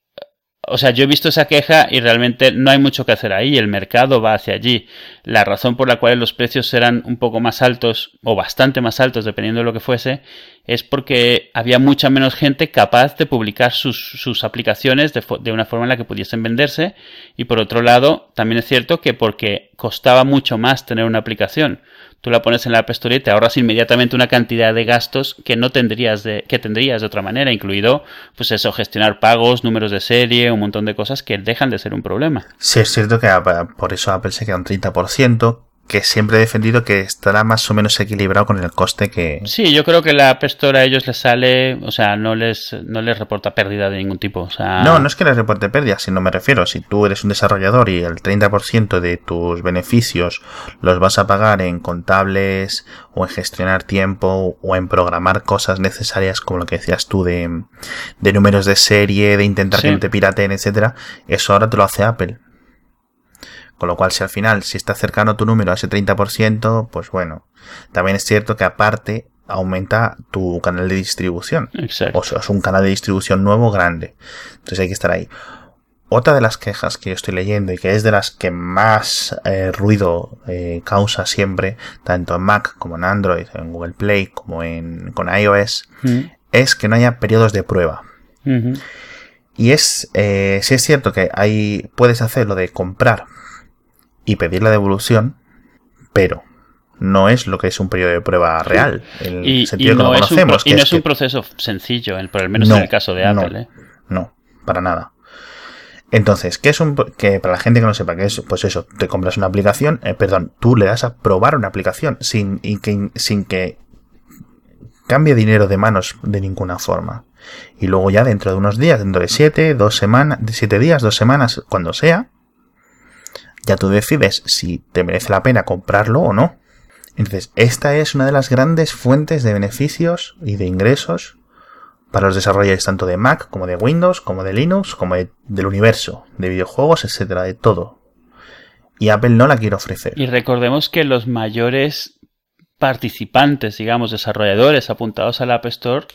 o sea, yo he visto esa queja y realmente no hay mucho que hacer ahí, el mercado va hacia allí. La razón por la cual los precios serán un poco más altos o bastante más altos, dependiendo de lo que fuese, es porque había mucha menos gente capaz de publicar sus, aplicaciones de, de, una forma en la que pudiesen venderse. Y por otro lado, también es cierto que porque costaba mucho más tener una aplicación tú la pones en la App Store y te ahorras inmediatamente una cantidad de gastos que no tendrías de, que tendrías de otra manera, incluido, pues eso, gestionar pagos, números de serie, un montón de cosas que dejan de ser un problema. Sí, es cierto que por eso Apple se queda un 30%, que siempre he defendido que estará más o menos equilibrado con el coste que... Sí, yo creo que la App Store a ellos les sale, o sea, no les, no les reporta pérdida de ningún tipo. O sea... No, no es que les reporte pérdida, sino me refiero, si tú eres un desarrollador y el 30% de tus beneficios los vas a pagar en contables o en gestionar tiempo o en programar cosas necesarias como lo que decías tú de, de números de serie, de intentar que no te pirateen, etcétera, eso ahora te lo hace Apple. Con lo cual, si al final, si está cercano tu número a ese 30%, pues bueno. También es cierto que aparte aumenta tu canal de distribución. Exacto. O sea, es un canal de distribución nuevo grande. Entonces hay que estar ahí. Otra de las quejas que yo estoy leyendo y que es de las que más eh, ruido eh, causa siempre, tanto en Mac como en Android, en Google Play, como en con iOS, es que no haya periodos de prueba. Y es, eh, si es cierto que hay, puedes hacer lo de comprar y pedir la devolución, pero no es lo que es un periodo de prueba real. y, no Es un, y no es, un proceso sencillo, por lo menos en el caso de Apple. No, ¿eh? no, para nada. Entonces, ¿qué es un que para la gente que no sepa qué es? Pues eso, te compras una aplicación, eh, perdón, tú le das a probar una aplicación sin, que, sin que cambie dinero de manos de ninguna forma. Y luego ya dentro de unos días, dentro de siete, dos semanas, de siete días, dos semanas, cuando sea, ya tú decides si te merece la pena comprarlo o no. Entonces, esta es una de las grandes fuentes de beneficios y de ingresos para los desarrolladores tanto de Mac como de Windows, como de Linux, como del universo, de videojuegos, etcétera, de todo. Y Apple no la quiere ofrecer. Y recordemos que los mayores participantes, digamos, desarrolladores apuntados al App Store,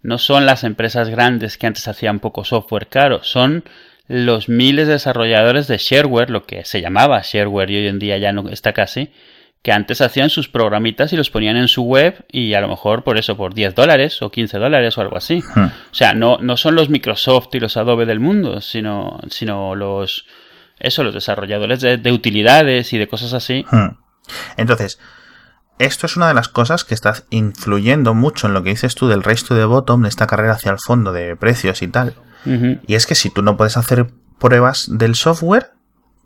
no son las empresas grandes que antes hacían poco software caro, son los miles de desarrolladores de shareware, lo que se llamaba shareware y hoy en día ya no está casi, que antes hacían sus programitas y los ponían en su web y a lo mejor por eso, por 10 dólares o 15 dólares o algo así. Hmm. O sea, no, no son los Microsoft y los Adobe del mundo, sino, sino los, eso, los desarrolladores de, utilidades y de cosas así. Hmm. Entonces, esto es una de las cosas que está influyendo mucho en lo que dices tú del resto de bottom, de esta carrera hacia el fondo de precios y tal. Y es que si tú no puedes hacer pruebas del software,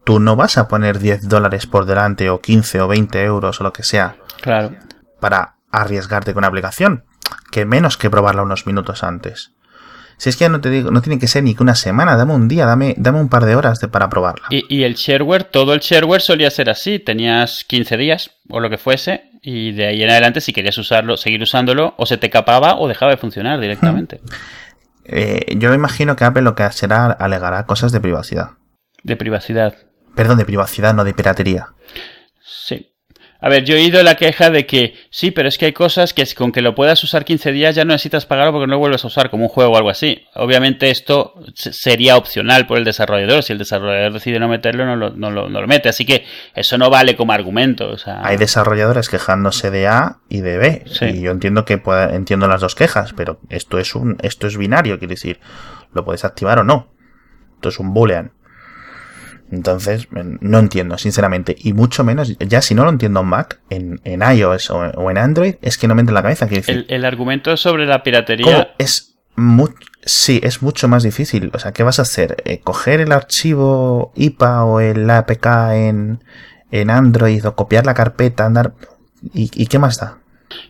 tú no vas a poner 10 dólares por delante o 15 o 20 euros o lo que sea. Claro. Para arriesgarte con una aplicación. Que menos que probarla unos minutos antes. Si es que ya no te digo, no tiene que ser ni que una semana, dame un día, dame, dame un par de horas para probarla. Y, y, el shareware, todo el shareware solía ser así. Tenías 15 días o lo que fuese, y de ahí en adelante, si querías usarlo, seguir usándolo, o se te capaba o dejaba de funcionar directamente. Eh, yo imagino que Apple lo que será alegará cosas de privacidad. De privacidad. Perdón, de privacidad, no de piratería. Sí. A ver, yo he oído la queja de que sí, pero es que hay cosas que con que lo puedas usar 15 días ya no necesitas pagarlo porque no lo vuelves a usar como un juego o algo así. Obviamente esto sería opcional por el desarrollador. Si el desarrollador decide no meterlo, no lo, no lo, mete. Así que eso no vale como argumento. Hay desarrolladores quejándose de A y de B. Y yo entiendo que pueda, entiendo las dos quejas, pero esto es un, esto es binario, quiere decir, lo puedes activar o no. Esto es un boolean. Entonces, no entiendo, sinceramente. Y mucho menos, ya si no lo entiendo en Mac, en, en iOS o, en Android, es que no me entra en la cabeza. Decir, el, argumento sobre la piratería. Es sí, es mucho más difícil. O sea, ¿qué vas a hacer? Eh, ¿Coger el archivo IPA o el APK en, en Android o copiar la carpeta, andar. ¿Y, qué más da?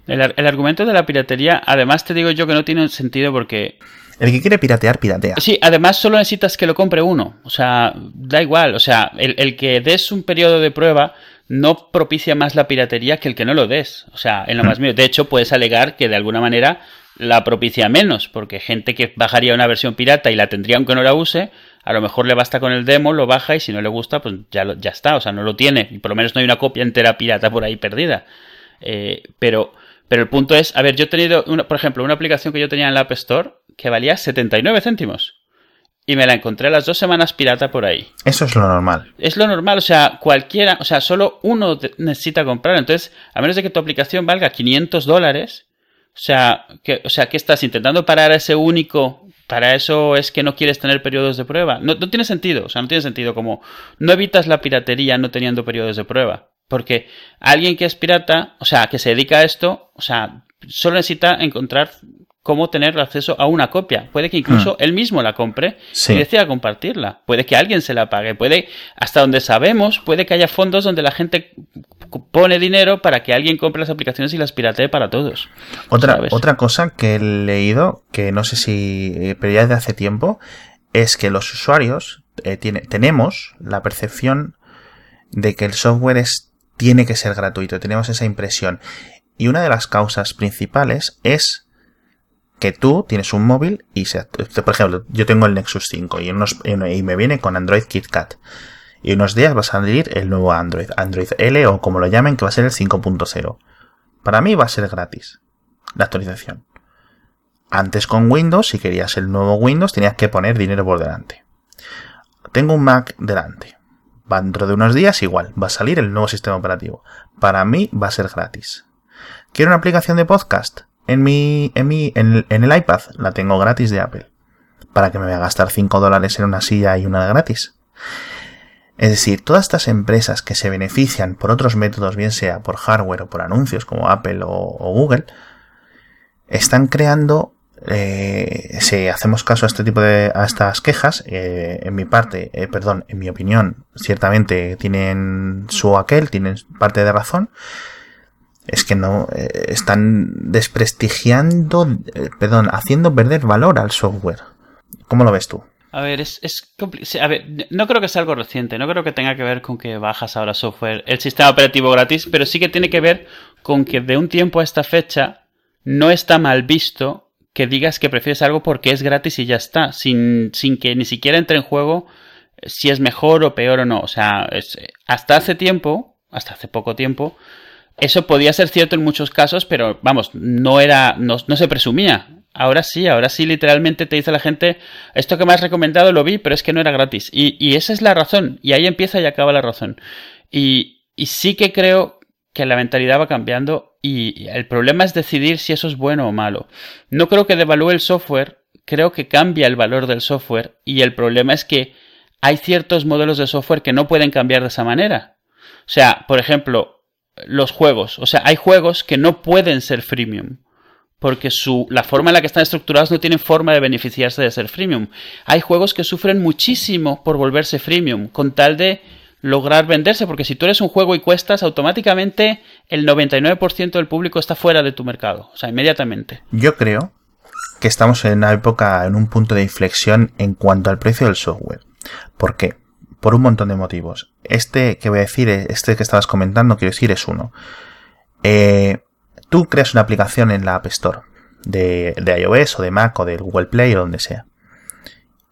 El, el, argumento de la piratería, además te digo yo que no tiene sentido porque... El que quiere piratear, piratea. Sí, además solo necesitas que lo compre uno. O sea, da igual. O sea, el, el que des un periodo de prueba no propicia más la piratería que el que no lo des. O sea, en lo más mío. De hecho, puedes alegar que de alguna manera la propicia menos, porque gente que bajaría una versión pirata y la tendría aunque no la use, a lo mejor le basta con el demo, lo baja y si no le gusta, pues ya, ya está, o sea, no lo tiene. Y por lo menos no hay una copia entera pirata por ahí perdida. Eh, pero, pero el punto es, a ver, yo he tenido, una, por ejemplo, una aplicación que yo tenía en la App Store que valía 79 céntimos. Y me la encontré las dos semanas pirata por ahí. Eso es lo normal. Es lo normal, o sea, cualquiera, o sea, solo uno necesita comprar. Entonces, a menos de que tu aplicación valga 500 dólares, o sea, que, o sea, ¿qué estás intentando parar a ese único? Para eso es que no quieres tener periodos de prueba. No, no tiene sentido, o sea, no tiene sentido como no evitas la piratería no teniendo periodos de prueba. Porque alguien que es pirata, o sea, que se dedica a esto, o sea, solo necesita encontrar cómo tener acceso a una copia. Puede que incluso hmm. él mismo la compre y decida compartirla. Puede que alguien se la pague. Puede, hasta donde sabemos, puede que haya fondos donde la gente pone dinero para que alguien compre las aplicaciones y las piratee para todos. Otra, otra cosa que he leído, que no sé si, eh, pero ya desde hace tiempo, es que los usuarios eh, tiene, tenemos la percepción de que el software es, tiene que ser gratuito. Tenemos esa impresión. Y una de las causas principales es que tú tienes un móvil y, se, por ejemplo, yo tengo el Nexus 5 y, y me viene con Android KitKat. Y unos días va a salir el nuevo Android, Android L o como lo llamen, que va a ser el 5.0. Para mí va a ser gratis la actualización. Antes con Windows, si querías el nuevo Windows, tenías que poner dinero por delante. Tengo un Mac delante. Dentro de unos días igual, va a salir el nuevo sistema operativo. Para mí va a ser gratis. ¿Quiero una aplicación de podcast? En mi, en mi, en, el iPad la tengo gratis de Apple. Para que me voy a gastar 5 dólares en una silla y una gratis. Es decir, todas estas empresas que se benefician por otros métodos, bien sea por hardware o por anuncios como Apple o, Google, están creando, eh, si hacemos caso a este tipo de, a estas quejas, eh, en mi parte, eh, perdón, en mi opinión, ciertamente tienen su aquel, tienen parte de razón, es que no eh, están desprestigiando, eh, perdón, haciendo perder valor al software. ¿Cómo lo ves tú? A ver, es, es a ver, no creo que sea algo reciente, no creo que tenga que ver con que bajas ahora software, el sistema operativo gratis, pero sí que tiene que ver con que de un tiempo a esta fecha no está mal visto que digas que prefieres algo porque es gratis y ya está, sin, sin que ni siquiera entre en juego si es mejor o peor o no. O sea, hasta hace tiempo, hasta hace poco tiempo, eso podía ser cierto en muchos casos, pero vamos, no era, no, se presumía. Ahora sí, ahora sí, literalmente te dice la gente, esto que me has recomendado lo vi, pero es que no era gratis. Y, esa es la razón. Y ahí empieza y acaba la razón. Y, y sí que creo que la mentalidad va cambiando y el problema es decidir si eso es bueno o malo. No creo que devalúe el software, creo que cambia el valor del software y el problema es que hay ciertos modelos de software que no pueden cambiar de esa manera. O sea, por ejemplo, los juegos. O sea, hay juegos que no pueden ser freemium. Porque su, la forma en la que están estructurados no tienen forma de beneficiarse de ser freemium. Hay juegos que sufren muchísimo por volverse freemium, con tal de lograr venderse, porque si tú eres un juego y cuestas, automáticamente el 99% del público está fuera de tu mercado, o sea, inmediatamente. Yo creo que estamos en una época, en un punto de inflexión en cuanto al precio del software. ¿Por qué? Por un montón de motivos. Este que voy a decir, este que estabas comentando, quiero decir, es uno. Eh, tú creas una aplicación en la App Store de, de, iOS o de Mac o del Google Play o donde sea.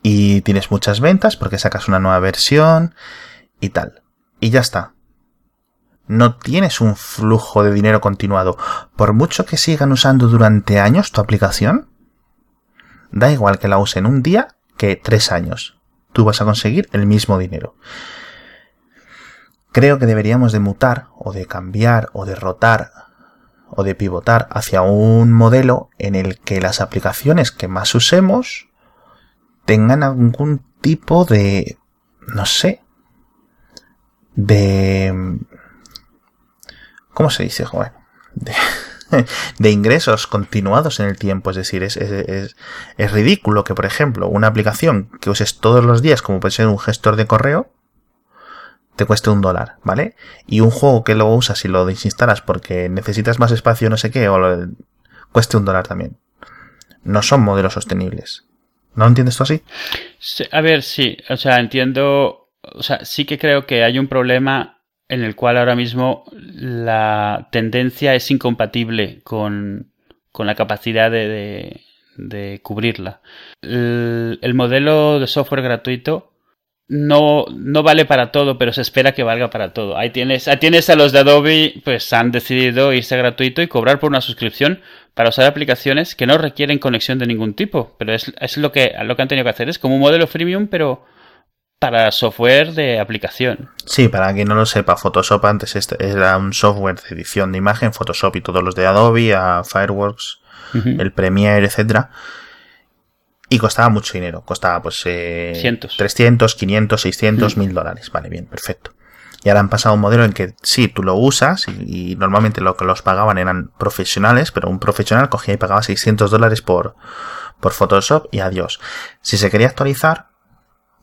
Y tienes muchas ventas porque sacas una nueva versión y tal. Y ya está. No tienes un flujo de dinero continuado. Por mucho que sigan usando durante años tu aplicación, da igual que la usen un día que tres años tú vas a conseguir el mismo dinero. Creo que deberíamos de mutar o de cambiar o de rotar o de pivotar hacia un modelo en el que las aplicaciones que más usemos tengan algún tipo de, no sé, de... ¿Cómo se dice, joven? De, de ingresos continuados en el tiempo. Es decir, es, es, es, ridículo que, por ejemplo, una aplicación que uses todos los días, como puede ser un gestor de correo, te cueste un dólar, ¿vale? Y un juego que luego usas y lo desinstalas porque necesitas más espacio, no sé qué, o lo, cueste un dólar también. No son modelos sostenibles. ¿No lo entiendes tú así? a ver, sí, o sea, entiendo, o sea, sí que creo que hay un problema en el cual ahora mismo la tendencia es incompatible con, con la capacidad de, de, cubrirla. el, modelo de software gratuito no, no vale para todo, pero se espera que valga para todo. Ahí tienes, ahí tienes a los de Adobe, pues han decidido irse gratuito y cobrar por una suscripción para usar aplicaciones que no requieren conexión de ningún tipo. Pero es, es lo, que, lo que han tenido que hacer. Es como un modelo freemium, pero para software de aplicación. Sí, para quien no lo sepa, Photoshop antes este, era un software de edición de imagen, Photoshop y todos los de Adobe, a Fireworks, el Premiere, etcétera y costaba mucho dinero. Costaba pues eh, 300, 500, 600, 1000 dólares. Vale, bien, perfecto. Y ahora han pasado un modelo en que sí, tú lo usas y, normalmente lo que los pagaban eran profesionales, pero un profesional cogía y pagaba 600 dólares por, por Photoshop y adiós. Si se quería actualizar,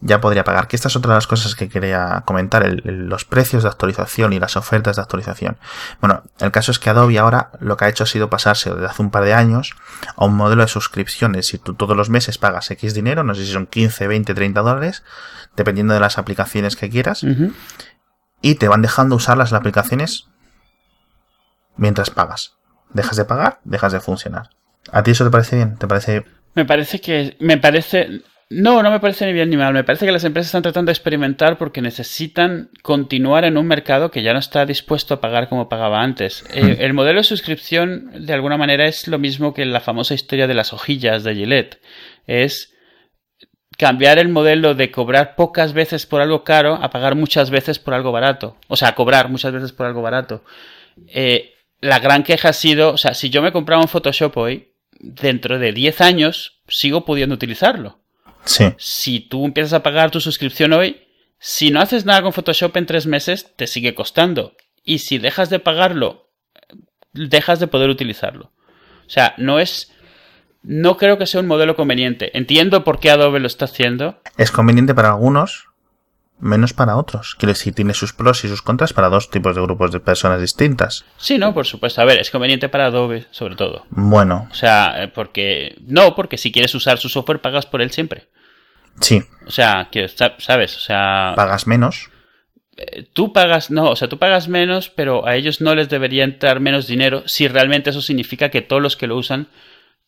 ya podría pagar. Que esta es otra de las cosas que quería comentar, los precios de actualización y las ofertas de actualización. Bueno, el caso es que Adobe ahora lo que ha hecho ha sido pasarse desde hace un par de años a un modelo de suscripciones. Si tú todos los meses pagas X dinero, no sé si son 15, 20, 30 dólares, dependiendo de las aplicaciones que quieras, y te van dejando usar las aplicaciones mientras pagas. Dejas de pagar, dejas de funcionar. ¿A ti eso te parece bien? ¿Te parece me parece que. Me parece. No, no me parece ni bien ni mal. Me parece que las empresas están tratando de experimentar porque necesitan continuar en un mercado que ya no está dispuesto a pagar como pagaba antes. Eh, hmm. el modelo de suscripción, de alguna manera, es lo mismo que la famosa historia de las hojillas de Gillette. Es cambiar el modelo de cobrar pocas veces por algo caro a pagar muchas veces por algo barato. O sea, a cobrar muchas veces por algo barato. Eh, la gran queja ha sido, o sea, si yo me compraba un Photoshop hoy, dentro de 10 años sigo pudiendo utilizarlo. Si tú empiezas a pagar tu suscripción hoy, si no haces nada con Photoshop en tres meses, te sigue costando. Y si dejas de pagarlo, dejas de poder utilizarlo. O sea, no es. No creo que sea un modelo conveniente. Entiendo por qué Adobe lo está haciendo. Es conveniente para algunos, menos para otros. Quiero decir, tiene sus pros y sus contras para dos tipos de grupos de personas distintas. Sí, no, por supuesto. A ver, es conveniente para Adobe, sobre todo. Bueno. O sea, eh, porque. No, porque si quieres usar su software, pagas por él siempre. Sí. O sea, que, ¿sabes? O sea. Pagas menos. Eh, tú pagas, no, o sea, tú pagas menos, pero a ellos no les debería entrar menos dinero si realmente eso significa que todos los que lo usan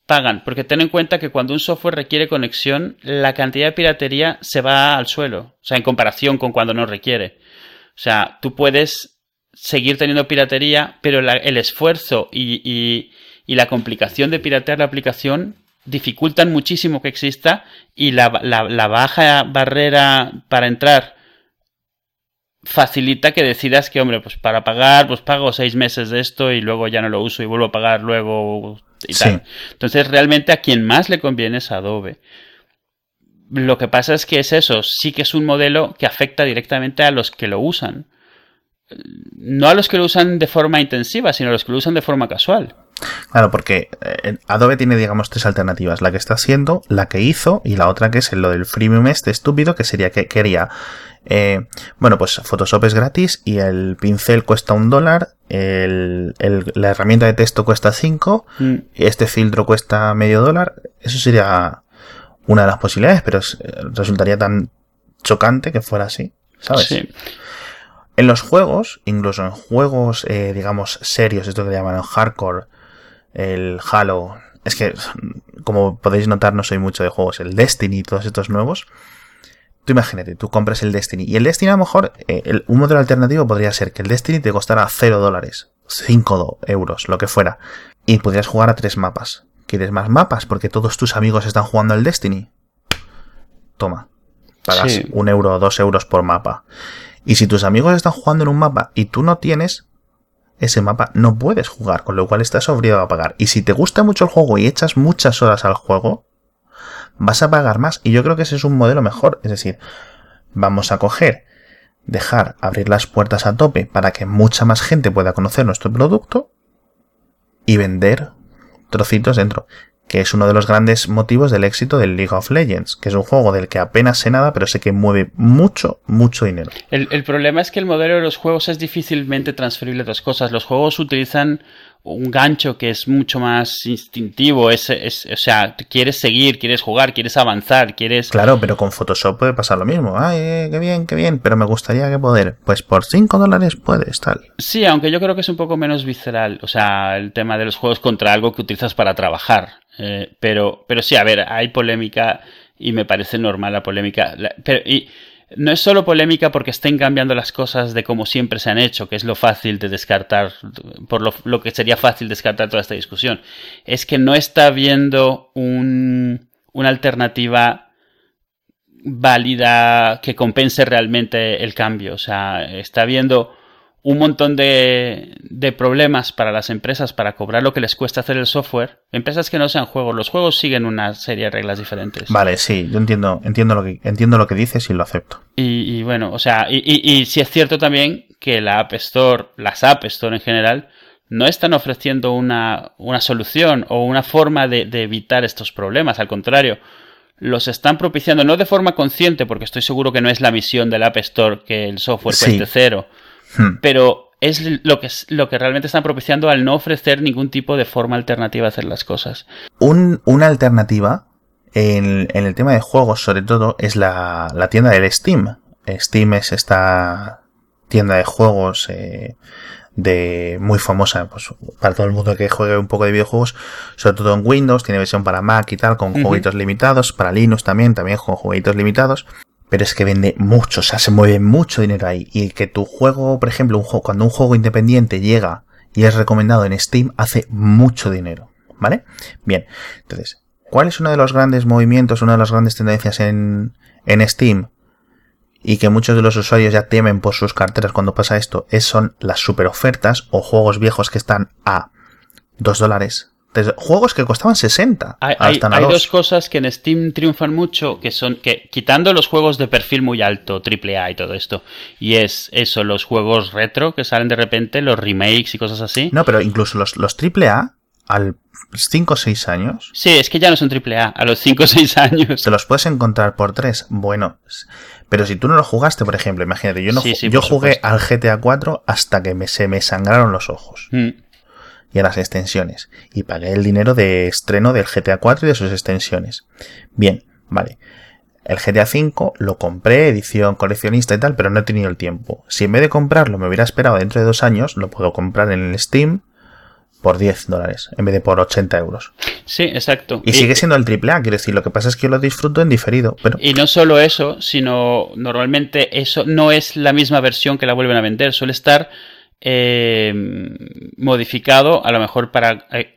pagan, porque ten en cuenta que cuando un software requiere conexión, la cantidad de piratería se va al suelo, o sea, en comparación con cuando no requiere. O sea, tú puedes seguir teniendo piratería, pero el esfuerzo y, la complicación de piratear la aplicación dificultan muchísimo que exista y la, la baja barrera para entrar facilita que decidas que, hombre, pues para pagar, pues pago seis meses de esto y luego ya no lo uso y vuelvo a pagar luego entonces, realmente a quien más le conviene es Adobe. Lo que pasa es que es eso, sí que es un modelo que afecta directamente a los que lo usan. No a los que lo usan de forma intensiva, sino a los que lo usan de forma casual. Claro, porque eh, Adobe tiene, digamos, tres alternativas. La que está haciendo, la que hizo y la otra que es lo del freemium este estúpido, que sería que quería eh, bueno, pues Photoshop es gratis y el pincel cuesta un dólar, la herramienta de texto cuesta 5, mm. este filtro cuesta medio dólar. Eso sería una de las posibilidades, pero resultaría tan chocante que fuera así, ¿sabes? En los juegos, incluso en juegos, eh, digamos, serios, esto que llaman hardcore, el Halo, es que, como podéis notar, no soy mucho de juegos, el Destiny y todos estos nuevos, Tú imagínate, tú compras el Destiny. Y el Destiny a lo mejor, eh, un modelo alternativo podría ser que el Destiny te costara 0 dólares, 5 euros, lo que fuera. Y podrías jugar a tres mapas. ¿Quieres más mapas? Porque todos tus amigos están jugando al Destiny. Toma. Pagas un euro o dos euros por mapa. Y si tus amigos están jugando en un mapa y tú no tienes, ese mapa no puedes jugar, con lo cual estás obligado a pagar. Y si te gusta mucho el juego y echas muchas horas al juego, vas a pagar más. Y yo creo que ese es un modelo mejor. Es decir, vamos a coger, dejar abrir las puertas a tope para que mucha más gente pueda conocer nuestro producto y vender trocitos dentro. Que es uno de los grandes motivos del éxito del League of Legends, que es un juego del que apenas sé nada, pero sé que mueve mucho, mucho dinero. El, el problema es que el modelo de los juegos es difícilmente transferible a otras cosas. Los juegos utilizan un gancho que es mucho más instintivo, es, es, o sea, quieres seguir, quieres jugar, quieres avanzar, quieres... Claro, pero con Photoshop puede pasar lo mismo. Ay, eh, qué bien, qué bien, pero me gustaría que poder. Pues por 5 dólares puedes, tal. Sí, aunque yo creo que es un poco menos visceral, o sea, el tema de los juegos contra algo que utilizas para trabajar. Eh, pero, pero sí, a ver, hay polémica y me parece normal la polémica. pero, y, no es solo polémica porque estén cambiando las cosas de como siempre se han hecho, que es lo fácil de descartar, por lo, que sería fácil descartar toda esta discusión. Es que no está habiendo un, una alternativa válida que compense realmente el cambio. O sea, está habiendo un montón de, de, problemas para las empresas para cobrar lo que les cuesta hacer el software. Empresas que no sean juegos. Los juegos siguen una serie de reglas diferentes. Vale, sí, yo entiendo, entiendo lo que, entiendo lo que dices y lo acepto. Y, bueno, o sea, y, y, y sí es cierto también que la App Store, las App Store en general, no están ofreciendo una, una solución o una forma de, de evitar estos problemas. Al contrario, los están propiciando, no de forma consciente, porque estoy seguro que no es la misión del App Store que el software cueste cero Hmm. Pero es lo que, lo que realmente están propiciando al no ofrecer ningún tipo de forma alternativa a hacer las cosas. una alternativa en, el tema de juegos, sobre todo, es la, tienda del Steam. Steam es esta tienda de juegos eh, de muy famosa pues, para todo el mundo que juegue un poco de videojuegos, sobre todo en Windows, tiene versión para Mac y tal, con jueguitos limitados, para Linux también, también con jueguitos limitados pero es que vende mucho, o sea, se mueve mucho dinero ahí. Y que tu juego, por ejemplo, un juego, cuando un juego independiente llega y es recomendado en Steam, hace mucho dinero, ¿vale? Bien, entonces, ¿cuál es uno de los grandes movimientos, una de las grandes tendencias en, en Steam? Y que muchos de los usuarios ya temen por sus carteras cuando pasa esto, es, son las super ofertas o juegos viejos que están a 2 dólares, juegos que costaban 60. Hay, dos cosas que en Steam triunfan mucho, que son que quitando los juegos de perfil muy alto, AAA y todo esto, y es eso, los juegos retro que salen de repente, los remakes y cosas así. No, pero incluso los, los AAA, al 5 o 6 años. Sí, es que ya no son AAA, a los 5 o 6 años. Te los puedes encontrar por 3. Bueno, pero si tú no lo jugaste, por ejemplo, imagínate, yo no yo jugué al GTA 4 hasta que me, se me sangraron los ojos. Mm y a las extensiones. Y pagué el dinero de estreno del GTA 4 y de sus extensiones. Bien, vale. El GTA 5 lo compré, edición coleccionista y tal, pero no he tenido el tiempo. Si en vez de comprarlo me hubiera esperado dentro de dos años, lo puedo comprar en el Steam por 10 dólares, en vez de por 80 euros. Sí, exacto. Y, sigue siendo el AAA, quiero decir, lo que pasa es que yo lo disfruto en diferido. Pero... Y no solo eso, sino normalmente eso no es la misma versión que la vuelven a vender, suele estar eh, modificado, a lo mejor para eh,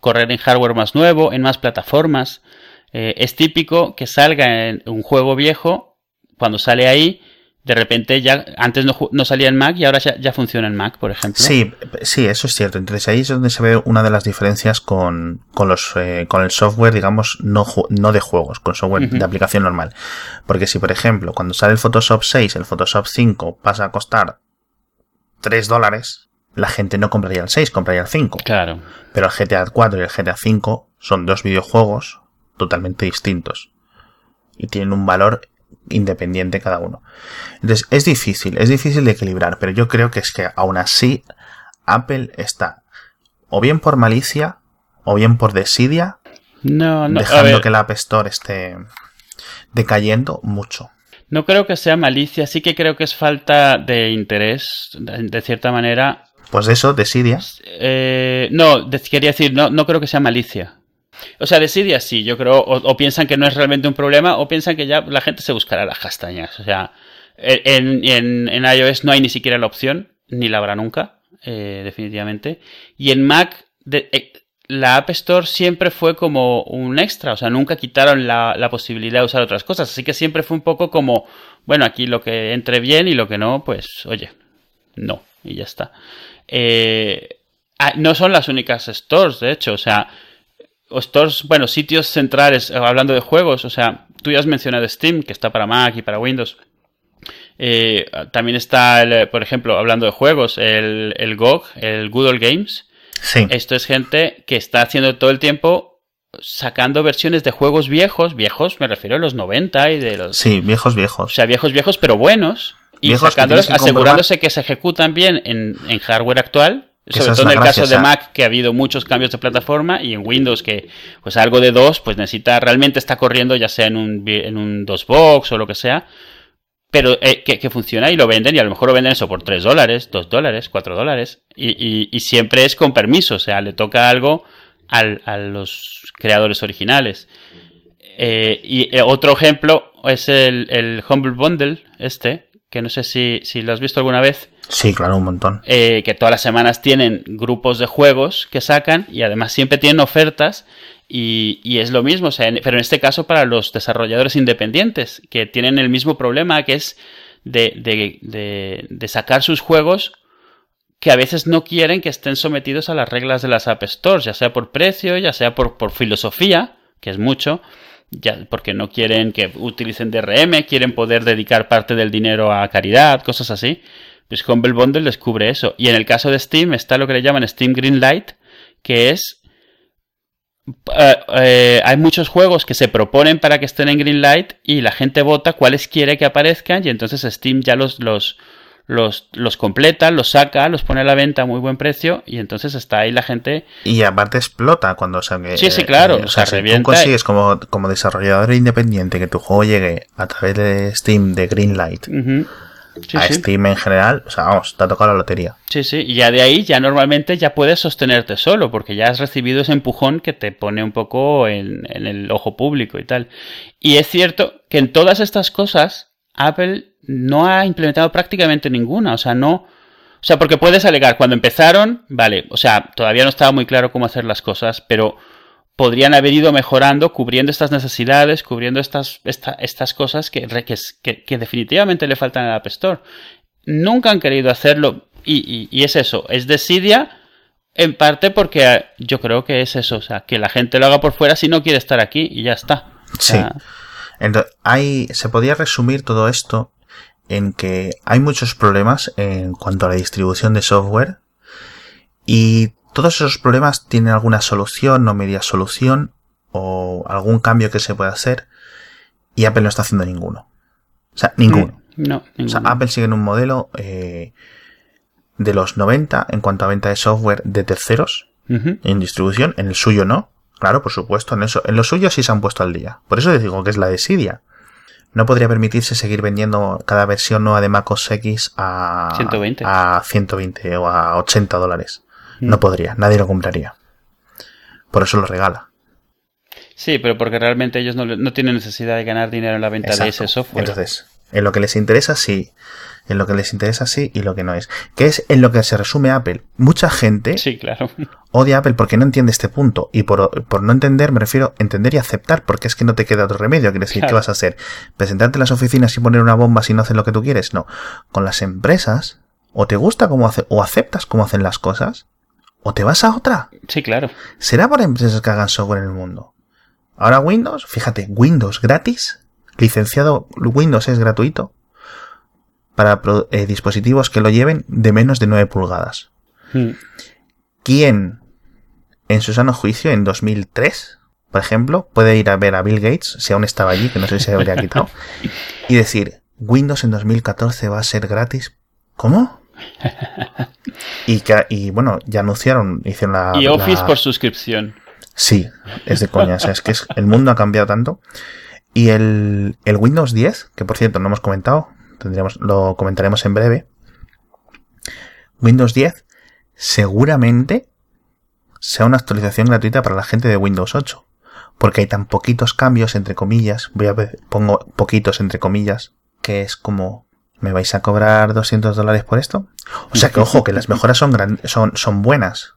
correr en hardware más nuevo, en más plataformas. Eh, es típico que salga en un juego viejo, cuando sale ahí, de repente ya antes no, salía en Mac y ahora ya, funciona en Mac, por ejemplo. Sí, sí, eso es cierto. Entonces ahí es donde se ve una de las diferencias con, con los, con el software, digamos, no, no de juegos, con software de aplicación normal. Porque si, por ejemplo, cuando sale el Photoshop 6, el Photoshop 5 pasa a costar 3 dólares, la gente no compraría el 6, compraría el 5. Claro. Pero el GTA 4 y el GTA 5 son dos videojuegos totalmente distintos. Y tienen un valor independiente cada uno. Entonces, es difícil, es difícil de equilibrar, pero yo creo que es que aún así Apple está o bien por malicia o bien por desidia no, no, dejando que la App Store esté decayendo mucho. No creo que sea malicia, sí que creo que es falta de interés, de, cierta manera. Pues eso, desidia. Eh, no, quería decir, no, no creo que sea malicia. O sea, desidia sí, yo creo, o, piensan que no es realmente un problema, o piensan que ya la gente se buscará las castañas. O sea, en, en, iOS no hay ni siquiera la opción, ni la habrá nunca, eh, definitivamente. Y en Mac, de, eh, la App Store siempre fue como un extra, o sea, nunca quitaron la, posibilidad de usar otras cosas, así que siempre fue un poco como, bueno, aquí lo que entre bien y lo que no, pues, oye, no, y ya está. Eh, ah, no son las únicas stores, de hecho, o sea, stores, bueno, sitios centrales, eh, hablando de juegos, o sea, tú ya has mencionado Steam, que está para Mac y para Windows. Eh, también está, por ejemplo, hablando de juegos, el, el GOG, el Google Games, Sí. Esto es gente que está haciendo todo el tiempo sacando versiones de juegos viejos, viejos me refiero a los 90 y de los... Sí, viejos, O viejos. sea, viejos, viejos, pero buenos. Y Viejos sacándolos, que asegurándose que se ejecutan bien en, en hardware actual. Sobre todo en el gracia, caso de o sea- Mac, que ha habido muchos cambios de plataforma, y en Windows, que pues algo de 2, pues necesita, realmente está corriendo ya sea en un, en un DOSBox o lo que sea, pero eh, que, que funciona y lo venden, y a lo mejor lo venden eso por 3 dólares, 2 dólares, 4 dólares, y, y- y siempre es con permiso, o sea, le toca algo al- a los creadores originales. Eh, y eh, otro ejemplo es el, el Humble Bundle, este, que no sé si, si lo has visto alguna vez, Sí, claro, un montón. eh, que todas las semanas tienen grupos de juegos que sacan y además siempre tienen ofertas y, es lo mismo, o sea, pero en este caso para los desarrolladores independientes, que tienen el mismo problema que es de, de- de- sacar sus juegos que a veces no quieren que estén sometidos a las reglas de las App Stores, ya sea por precio, ya sea por, filosofía, que es mucho, ya, porque no quieren que utilicen DRM, quieren poder dedicar parte del dinero a caridad, cosas así. Pues Humble Bundle les cubre eso. Y en el caso de Steam está lo que le llaman Steam Greenlight, que es... eh, eh, hay muchos juegos que se proponen para que estén en Greenlight y la gente vota cuáles quiere que aparezcan y entonces Steam ya los, los, los, los completa, los saca, los pone a la venta a muy buen precio y entonces está ahí la gente... Y aparte explota cuando o sea, que, Sí, sí, claro, eh, o sea, si tú consigues como, como desarrollador independiente que tu juego llegue a través de Steam, de Greenlight, Ujú. Sí, a sí. Steam en general, o sea, vamos, te ha tocado la lotería. Sí, sí, y ya de ahí ya normalmente ya puedes sostenerte solo, porque ya has recibido ese empujón que te pone un poco en, en el ojo público y tal. Y es cierto que en todas estas cosas Apple no ha implementado prácticamente ninguna, o sea, no... O sea, porque puedes alegar, cuando empezaron, vale, o sea, todavía no estaba muy claro cómo hacer las cosas, pero podrían haber ido mejorando, cubriendo estas necesidades, cubriendo estas, esta- estas cosas que, definitivamente le faltan al App Store. Nunca han querido hacerlo y, y- y es eso, es desidia en parte porque eh, yo creo que es eso, o sea, que la gente lo haga por fuera si no quiere estar aquí y ya está. O Sí. Entonces, hay, se podría resumir todo esto en que hay muchos problemas en cuanto a la distribución de software y todos esos problemas tienen alguna solución o media solución o algún cambio que se pueda hacer y Apple no está haciendo ninguno. O sea, ninguno. No, O sea, ninguno. Apple sigue en un modelo eh, de los 90 en cuanto a venta de software de terceros en distribución, en el suyo no. Claro, por supuesto, en eso, en lo suyo sí se han puesto al día. Por eso les digo que es la desidia. No podría permitirse seguir vendiendo cada versión nueva de MacOS X a 120. a 120 o a 80 dólares. No podría, nadie lo compraría. Por eso lo regala. Sí, pero porque realmente ellos no, no tienen necesidad de ganar dinero en la venta de ese software. Entonces, en lo que les interesa sí, en lo que les interesa sí y lo que no es. Que es en lo que se resume Apple. Mucha gente sí, claro. odia a Apple porque no entiende este punto. Y por, por no entender me refiero a entender y aceptar, porque es que no te queda otro remedio. Quiere decir, Claro. ¿qué vas a hacer? ¿Presentarte en las oficinas y poner una bomba si no hacen lo que tú quieres? No. Con las empresas, o te gusta cómo hace, o aceptas cómo hacen las cosas, o te vas a otra. Sí, claro. ¿Será por empresas que hagan software en el mundo? Ahora Windows, fíjate, Windows gratis, licenciado Windows es gratuito para eh, dispositivos que lo lleven de menos de 9 pulgadas. Mm. ¿Quién, en su sano juicio, en 2003, por ejemplo, puede ir a ver a Bill Gates, si aún estaba allí, que no sé si se habría quitado, y decir, Windows en 2014 va a ser gratis? ¿Cómo? Y, que, y bueno, ya anunciaron, hicieron la... Y Office la- por suscripción. Sí, es de coña. O sea, es que es- el mundo ha cambiado tanto. Y el, el Windows 10, que por cierto no hemos comentado, tendríamos, lo comentaremos en breve. Windows 10 seguramente sea una actualización gratuita para la gente de Windows 8. Porque hay tan poquitos cambios, entre comillas. Voy a ver, pongo poquitos entre comillas, que es como, ¿me vais a cobrar 200 dólares por esto? O sea que ojo, que las mejoras son, gran- son, son buenas.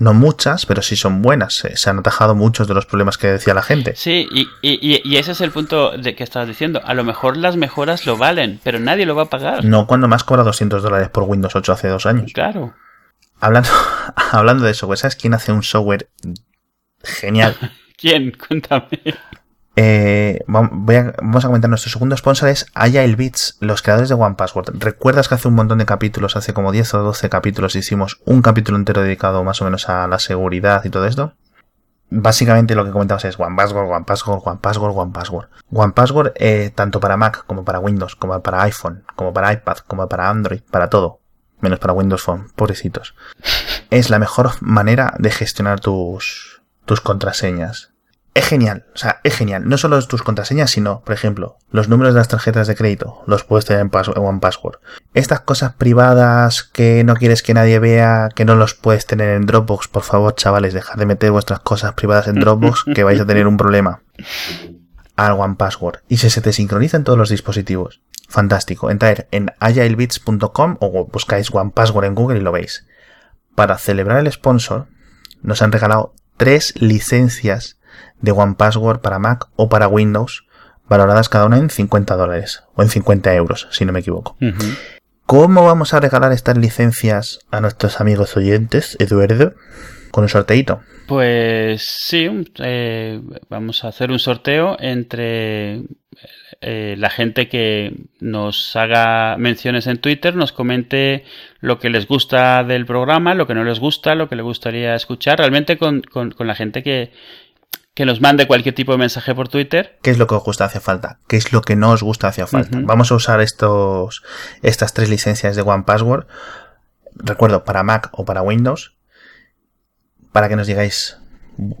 No muchas, pero sí son buenas. Se, se han atajado muchos de los problemas que decía la gente. Sí, y, y- y- y ese es el punto de que estabas diciendo. A lo mejor las mejoras lo valen, pero nadie lo va a pagar. No cuando más cobra 200 dólares por Windows 8 hace dos años. Claro. Hablando, hablando de software, ¿sabes quién hace un software genial? ¿Quién? Cuéntame. Eh, vamos a comentar nuestro segundo sponsor es Agile los creadores de One Password. ¿Recuerdas que hace un montón de capítulos, hace como 10 o 12 capítulos, hicimos un capítulo entero dedicado más o menos a la seguridad y todo esto? básicamente lo que comentamos es One Password, One Password. One Password, eh, tanto para Mac como para Windows, como para iPhone, como para iPad, como para Android, para todo. Menos para Windows Phone, pobrecitos. Es la mejor manera de gestionar tus, tus contraseñas es genial, o sea, es genial. No solo tus contraseñas, sino, por ejemplo, los números de las tarjetas de crédito, los puedes tener en, One Password. Estas cosas privadas que no quieres que nadie vea, que no los puedes tener en Dropbox, por favor, chavales, dejad de meter vuestras cosas privadas en Dropbox, que vais a tener un problema. Al One Password. Y si se te sincroniza en todos los dispositivos. Fantástico. Entrar en agilebits.com o buscáis One Password en Google y lo veis. Para celebrar el sponsor, nos han regalado tres licencias de One Password para Mac o para Windows, valoradas cada una en 50 dólares o en 50 euros, si no me equivoco. ¿Cómo vamos a regalar estas licencias a nuestros amigos oyentes, Eduardo? Con un sorteito. Pues sí, eh, vamos a hacer un sorteo entre eh, la gente que nos haga menciones en Twitter, nos comente lo que les gusta del programa, lo que no les gusta, lo que le gustaría escuchar, realmente con la gente que, que nos mande cualquier tipo de mensaje por Twitter. ¿Qué es lo que os gusta hacia falta? ¿Qué es lo que no os gusta hacia falta? Vamos a usar estos, estas tres licencias de One Password. Recuerdo, para Mac o para Windows. Para que nos digáis,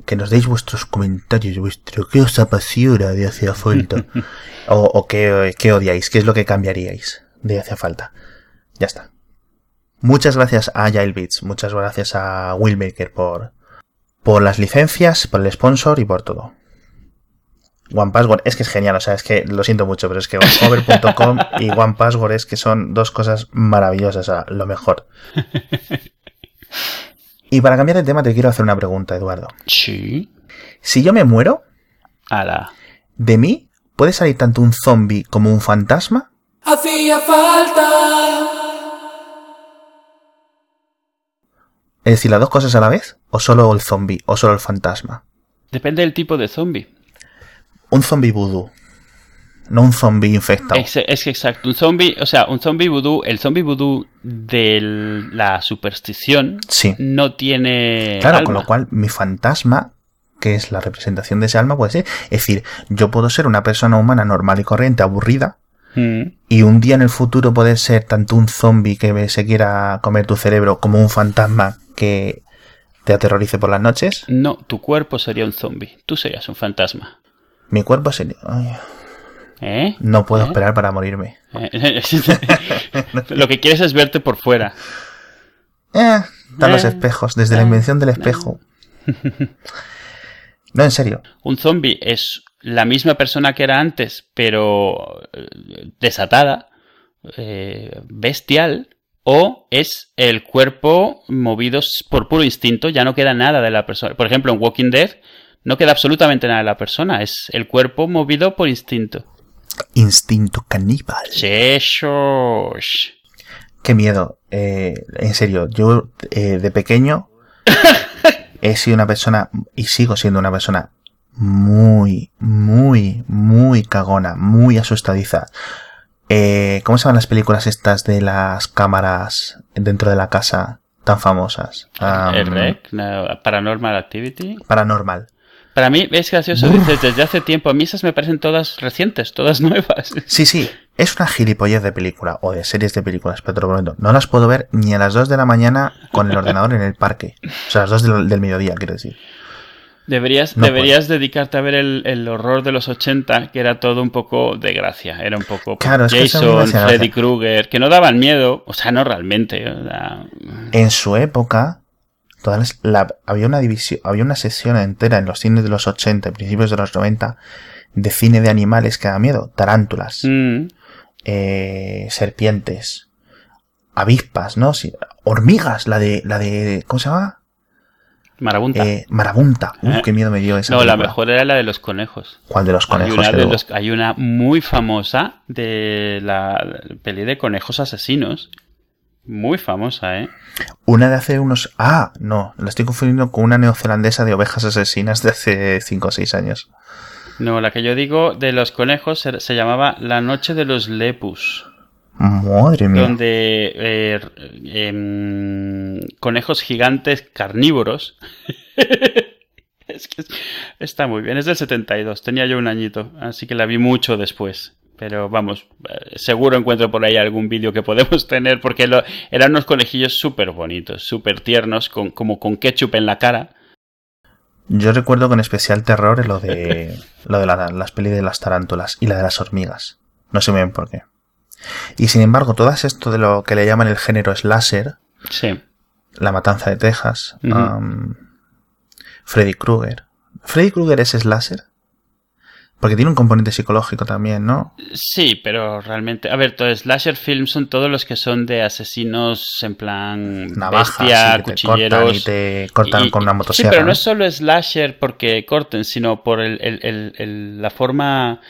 que nos deis vuestros comentarios, vuestro qué os apasiona de hacia falta. o, o qué, qué odiáis, qué es lo que cambiaríais de hacia falta. Ya está. Muchas gracias a Agile Beats, muchas gracias a Willmaker por, por las licencias, por el sponsor y por todo. One Password es que es genial, o sea, es que lo siento mucho, pero es que OneHover.com y One Password es que son dos cosas maravillosas, o sea, lo mejor. Y para cambiar de tema te quiero hacer una pregunta, Eduardo. Sí. Si yo me muero, Ala. ¿de mí puede salir tanto un zombie como un fantasma? Hacía falta. Es decir, las dos cosas a la vez, o solo el zombie, o solo el fantasma. Depende del tipo de zombie. Un zombie vudú. No un zombie infectado. Es, es que exacto, un zombie, o sea, un zombie vudú, el zombie vudú de la superstición Sí. no tiene. Claro, alma. con lo cual mi fantasma, que es la representación de ese alma, puede ser. Es decir, yo puedo ser una persona humana normal y corriente, aburrida, Mm. y un día en el futuro poder ser tanto un zombie que se quiera comer tu cerebro como un fantasma que te aterrorice por las noches. No, tu cuerpo sería un zombie. Tú serías un fantasma. Mi cuerpo sería. ay, ¿Eh? no puedo ¿Eh? esperar para morirme. Eh, Lo que quieres es verte por fuera. Eh, están los espejos, desde la invención del espejo. No, en serio. Un zombie es la misma persona que era antes, pero eh, desatada, eh, bestial, o es el cuerpo movido por puro instinto, ya no queda nada de la persona. Por ejemplo, en Walking Dead no queda absolutamente nada de la persona, es el cuerpo movido por instinto. Instinto caníbal. Cheshos. Qué miedo. Eh, en serio, yo eh, de pequeño he sido una persona y sigo siendo una persona muy, muy, muy cagona, muy asustadiza. Eh, ¿Cómo se llaman las películas estas de las cámaras dentro de la casa tan famosas? Am, El REC, no, Paranormal Activity. Paranormal. Para mí es gracioso, dices desde hace tiempo. A mí esas me parecen todas recientes, todas nuevas. Sí, sí, es una gilipollez de película o de series de películas, pero te lo prometo. No las puedo ver ni a las 2 de la mañana con el ordenador en el parque. O sea, a las 2 del, del mediodía, quiero decir. Deberías, No deberías dedicarte a ver el, el horror de los 80, que era todo un poco de gracia. Era un poco Claro, es que Jason, hacía Freddy. Krueger, que no daban miedo. O sea, no realmente. o sea, En su época, todas las- la- había una división, había una sección entera en los cines de los 80 y principios de los 90 de cine de animales que da miedo. Tarántulas, mm, eh, serpientes, avispas, ¿no? Sí, hormigas, la de, la de, ¿cómo se llama? Marabunta. Eh, marabunta. Uf, Eh. qué miedo me dio esa no, la mejor era la de los conejos. ¿Cuál de los Hay conejos? una, que de luego- los- hay una muy famosa de la peli de conejos asesinos. Muy famosa, ¿eh? Una de hace unos... Ah, no, la estoy confundiendo con una neozelandesa de ovejas asesinas de hace 5 o 6 años. No, la que yo digo de los conejos se, se llamaba La Noche de los Lepus. Madre mía. donde eh, em, conejos gigantes carnívoros es que está muy bien. Es del 72. Tenía yo un añito, así que la vi mucho después. Pero vamos, eh, seguro encuentro por ahí algún vídeo que podemos tener porque lo, eran unos conejillos súper bonitos, súper tiernos, con, como con ketchup en la cara. Yo recuerdo con especial terror lo de, lo de la- las pelis de las tarántulas y la de las hormigas. No sé muy bien por qué. Y sin embargo, todas esto de lo que le llaman el género slasher, Sí. La Matanza de Texas, um, Freddy Krueger. ¿Freddy Krueger es slasher? Porque tiene un componente psicológico también, ¿no? Sí, pero realmente, a ver, todos slasher films son todos los que son de asesinos en plan Navajas bestia, y que te cortan cuchilleros. y te cortan y- con una motosierra. Sí, pero no ¿no? es solo slasher porque corten, sino por el, el- el- el- la forma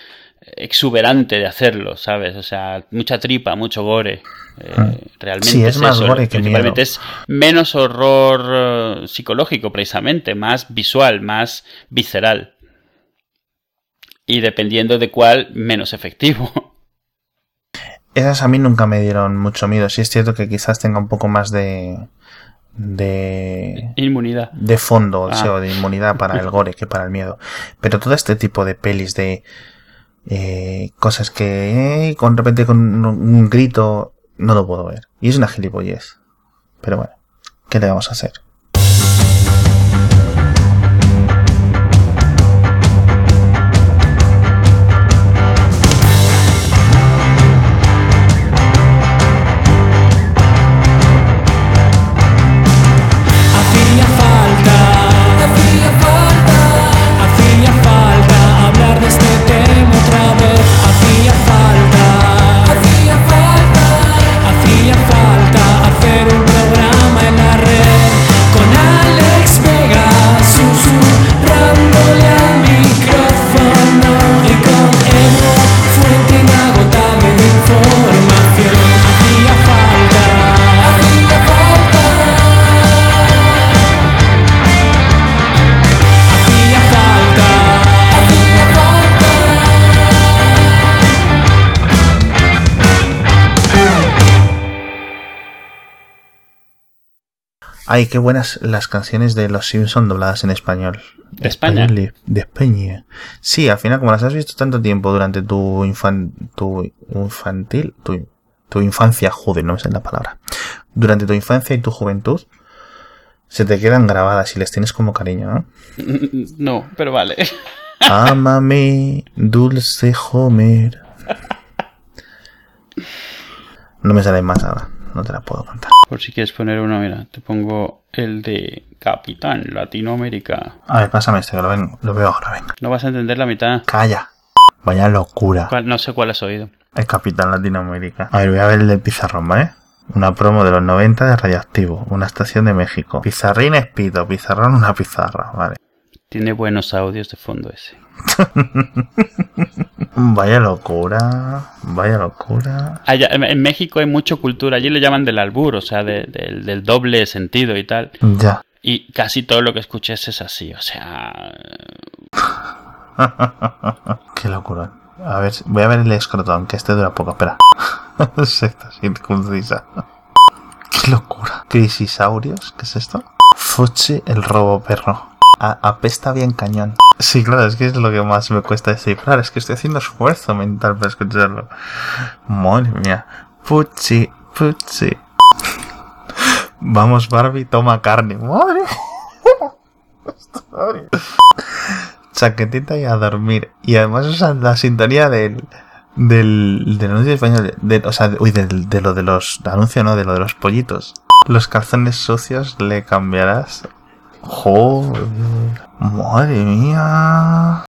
exuberante de hacerlo, ¿sabes? O sea, mucha tripa, mucho gore. Eh, Mm. realmente Sí, es más eso, gore que miedo. es menos horror eh, psicológico, precisamente, más visual, más visceral. Y dependiendo de cuál, menos efectivo. Esas a mí nunca me dieron mucho miedo. Sí es cierto que quizás tenga un poco más de... de... Inmunidad. de fondo, Ah. o sea, de inmunidad para el gore que para el miedo. Pero todo este tipo de pelis de eh, cosas que eh, con repente con un, un grito no lo puedo ver. Y es una gilipollez. Pero bueno, ¿qué le vamos a hacer? Ay, qué buenas las canciones de Los Simpson dobladas en español. ¿De España? Español De España. Sí, al final, como las has visto tanto tiempo durante tu, infan, tu infantil, tu, tu infancia, joder, no me sé la palabra. Durante tu infancia y tu juventud, se te quedan grabadas y les tienes como cariño, ¿no? No, pero vale. Ámame, dulce Homer. No me sale más ahora, no te la puedo contar. Por si quieres poner uno, mira, te pongo el de Capitán Latinoamérica. A ver, pásame este, que lo, ven- lo veo ahora, venga. No vas a entender la mitad. Calla. Vaya locura. ¿Cuál- No sé cuál has oído. El Capitán Latinoamérica. A ver, voy a ver el de Pizarrón, ¿vale? Una promo de los 90 de Radioactivo. Una estación de México. Pizarrín Espito. Pizarrón una pizarra. Vale. Tiene buenos audios de fondo ese. Vaya locura. Vaya locura. Allá, en- México hay mucha cultura. Allí le llaman del albur, o sea, de- del- del doble sentido y tal. Ya. Y casi todo lo que escuches es así, o sea... Qué locura. A ver, voy a ver el escrotón, que este dura poco. Espera. Secta circuncisa. Qué locura. Crisisaurios. ¿Qué es esto? Fuchi el robo perro. Apesta bien cañón. Sí, claro, es que es lo que más me cuesta descifrar. Es que estoy haciendo esfuerzo mental para escucharlo. Madre mía. Fuchi, fuchi. Vamos, Barbie, toma carne. Madre. Chaquetita y a dormir. Y además usan la sintonía del. Del, del anuncio español. De, o sea, uy, de, lo de los. Anuncio, no, de lo de los pollitos. Los calzones sucios le cambiarás. Joder. Madre mía.